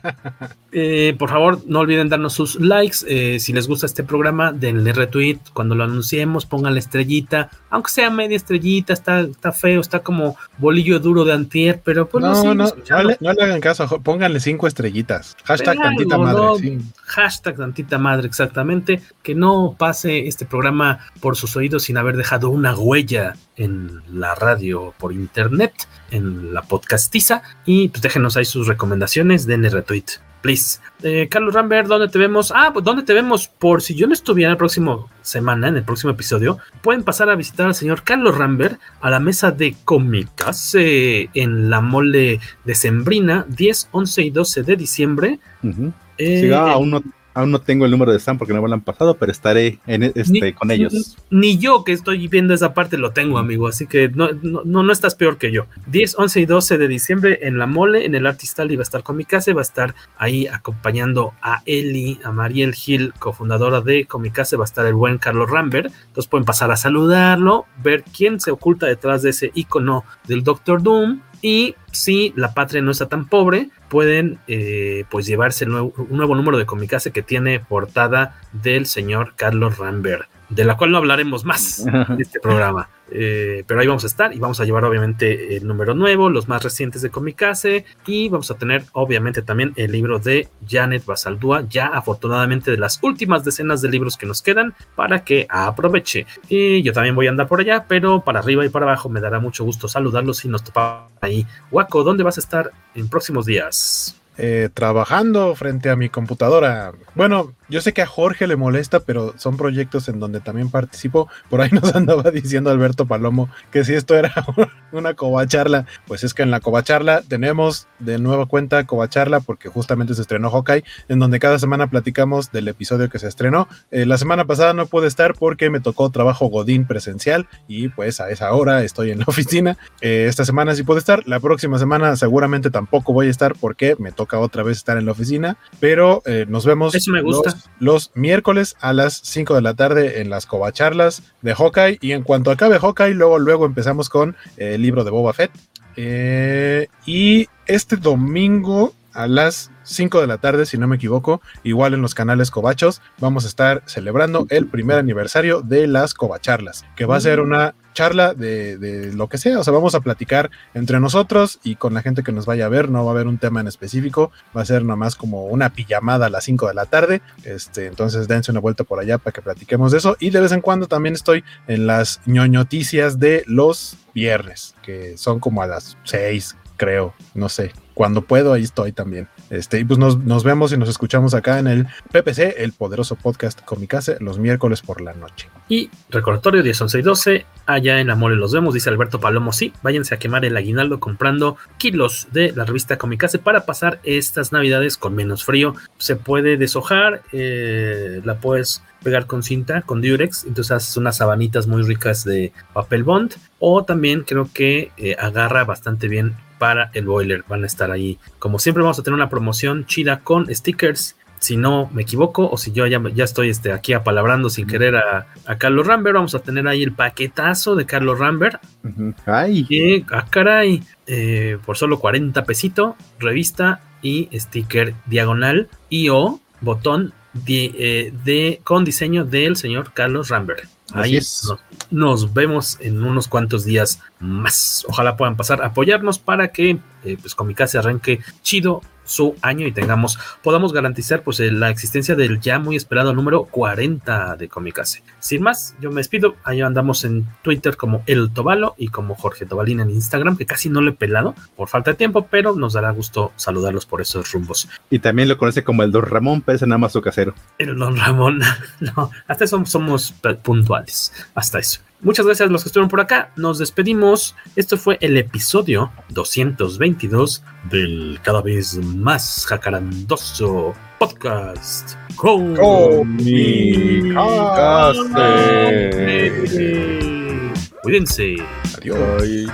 [SPEAKER 1] eh, por favor, no olviden darnos sus likes. Eh, si les gusta este programa, denle retweet. Cuando lo anunciemos, pongan la estrellita. Aunque sea media estrellita, está, está feo, está como bolillo duro de antier, pero pues
[SPEAKER 2] no, no, no, no, le, no, le, hagan caso, pónganle cinco estrellitas. Hashtag tantita madre.
[SPEAKER 1] No, sí. Hashtag tantita madre, exactamente. Que no pase este programa por sus oídos sin haber dejado una huella en la radio por internet, en la podcastiza. Y pues déjenos ahí sus recomendaciones, denle retweet. Please. Eh, Carlos Rambert, ¿dónde te vemos? Ah, pues ¿dónde te vemos? Por si yo no estuviera el próximo semana, en el próximo episodio, pueden pasar a visitar al señor Carlos Rambert a la mesa de cómicas eh, en la mole de Sembrina, 10, 11 y 12 de diciembre.
[SPEAKER 3] Uh -huh. eh, sí, ah, aún no Aún no tengo el número de Stan porque no me lo han pasado, pero estaré en este, ni, con ellos.
[SPEAKER 1] Ni yo que estoy viendo esa parte lo tengo, amigo, así que no, no, no estás peor que yo. 10, 11 y 12 de diciembre en La Mole, en el Artistal, y va a estar con mi casa, va a estar ahí acompañando a Eli, a Mariel Gil, cofundadora de Comicase, va a estar el buen Carlos Rambert. Entonces pueden pasar a saludarlo, ver quién se oculta detrás de ese icono del Doctor Doom. Y si la patria no está tan pobre, pueden eh, pues llevarse el nuevo, un nuevo número de Comicase que tiene portada del señor Carlos Rambert, de la cual no hablaremos más en este programa. Eh, pero ahí vamos a estar y vamos a llevar obviamente el número nuevo, los más recientes de Comicase y vamos a tener obviamente también el libro de Janet Basaldúa, ya afortunadamente de las últimas decenas de libros que nos quedan para que aproveche. Y yo también voy a andar por allá, pero para arriba y para abajo me dará mucho gusto saludarlos y nos topamos ahí. Waco, ¿dónde vas a estar en próximos días?
[SPEAKER 2] Eh, trabajando frente a mi computadora. Bueno, yo sé que a Jorge le molesta, pero son proyectos en donde también participo. Por ahí nos andaba diciendo Alberto Palomo que si esto era una covacharla, pues es que en la covacharla tenemos de nueva cuenta covacharla porque justamente se estrenó Hawkeye, en donde cada semana platicamos del episodio que se estrenó. Eh, la semana pasada no pude estar porque me tocó trabajo Godín presencial y pues a esa hora estoy en la oficina. Eh, esta semana sí puedo estar, la próxima semana seguramente tampoco voy a estar porque me toca otra vez estar en la oficina, pero eh, nos vemos
[SPEAKER 1] Eso me gusta.
[SPEAKER 2] Los, miércoles a las 5 de la tarde en las covacharlas de Hawkeye y en cuanto acabe Hawkeye, luego, luego empezamos con el libro de Boba Fett. Eh, y este domingo a las 5 de la tarde, si no me equivoco, igual en los canales Covachos, vamos a estar celebrando el primer aniversario de las Covacharlas, que va a ser una charla de, de, lo que sea, o sea, vamos a platicar entre nosotros y con la gente que nos vaya a ver, no va a haber un tema en específico, va a ser nomás como una pijamada a las 5 de la tarde, este, entonces dense una vuelta por allá para que platiquemos de eso y de vez en cuando también estoy en las ñoñoticias de los viernes, que son como a las 6, creo, no sé. Cuando puedo, ahí estoy también. Este, y pues nos, nos vemos y nos escuchamos acá en el PPC, el poderoso podcast Comicase, los miércoles por la noche.
[SPEAKER 1] Y recordatorio 10, 11 y 12, allá en Amores los vemos, dice Alberto Palomo, sí, váyanse a quemar el aguinaldo comprando kilos de la revista Comicase para pasar estas navidades con menos frío. Se puede deshojar, eh, la puedes pegar con cinta, con Durex, entonces haces unas sabanitas muy ricas de papel bond, o también creo que eh, agarra bastante bien para el boiler, van a estar ahí. Como siempre vamos a tener una promoción chida con stickers si no me equivoco, o si yo ya, ya estoy este, aquí apalabrando sin querer a, a, Carlos Rambert, vamos a tener ahí el paquetazo de Carlos Rambert.
[SPEAKER 3] Uh -huh. Ay.
[SPEAKER 1] Y, ah, caray, eh, por solo 40 pesito, revista y sticker diagonal y o botón de, eh, de, con diseño del señor Carlos Rambert. Ahí es. nos, nos, vemos en unos cuantos días más. Ojalá puedan pasar a apoyarnos para que eh, pues Comicase arranque chido su año y tengamos, podamos garantizar pues la existencia del ya muy esperado número 40 de Comicase. Sin más, yo me despido, ahí andamos en Twitter como El Tobalo y como Jorge Tobalín en Instagram, que casi no le he pelado por falta de tiempo, pero nos dará gusto saludarlos por esos rumbos.
[SPEAKER 3] Y también lo conoce como el Don Ramón, pero ese nada más su casero.
[SPEAKER 1] El Don Ramón, no, hasta eso somos puntuales, hasta eso. Muchas gracias a los que estuvieron por acá. Nos despedimos. Esto fue el episodio 222 del cada vez más jacarandoso podcast. Con Cuídense.
[SPEAKER 2] Adiós.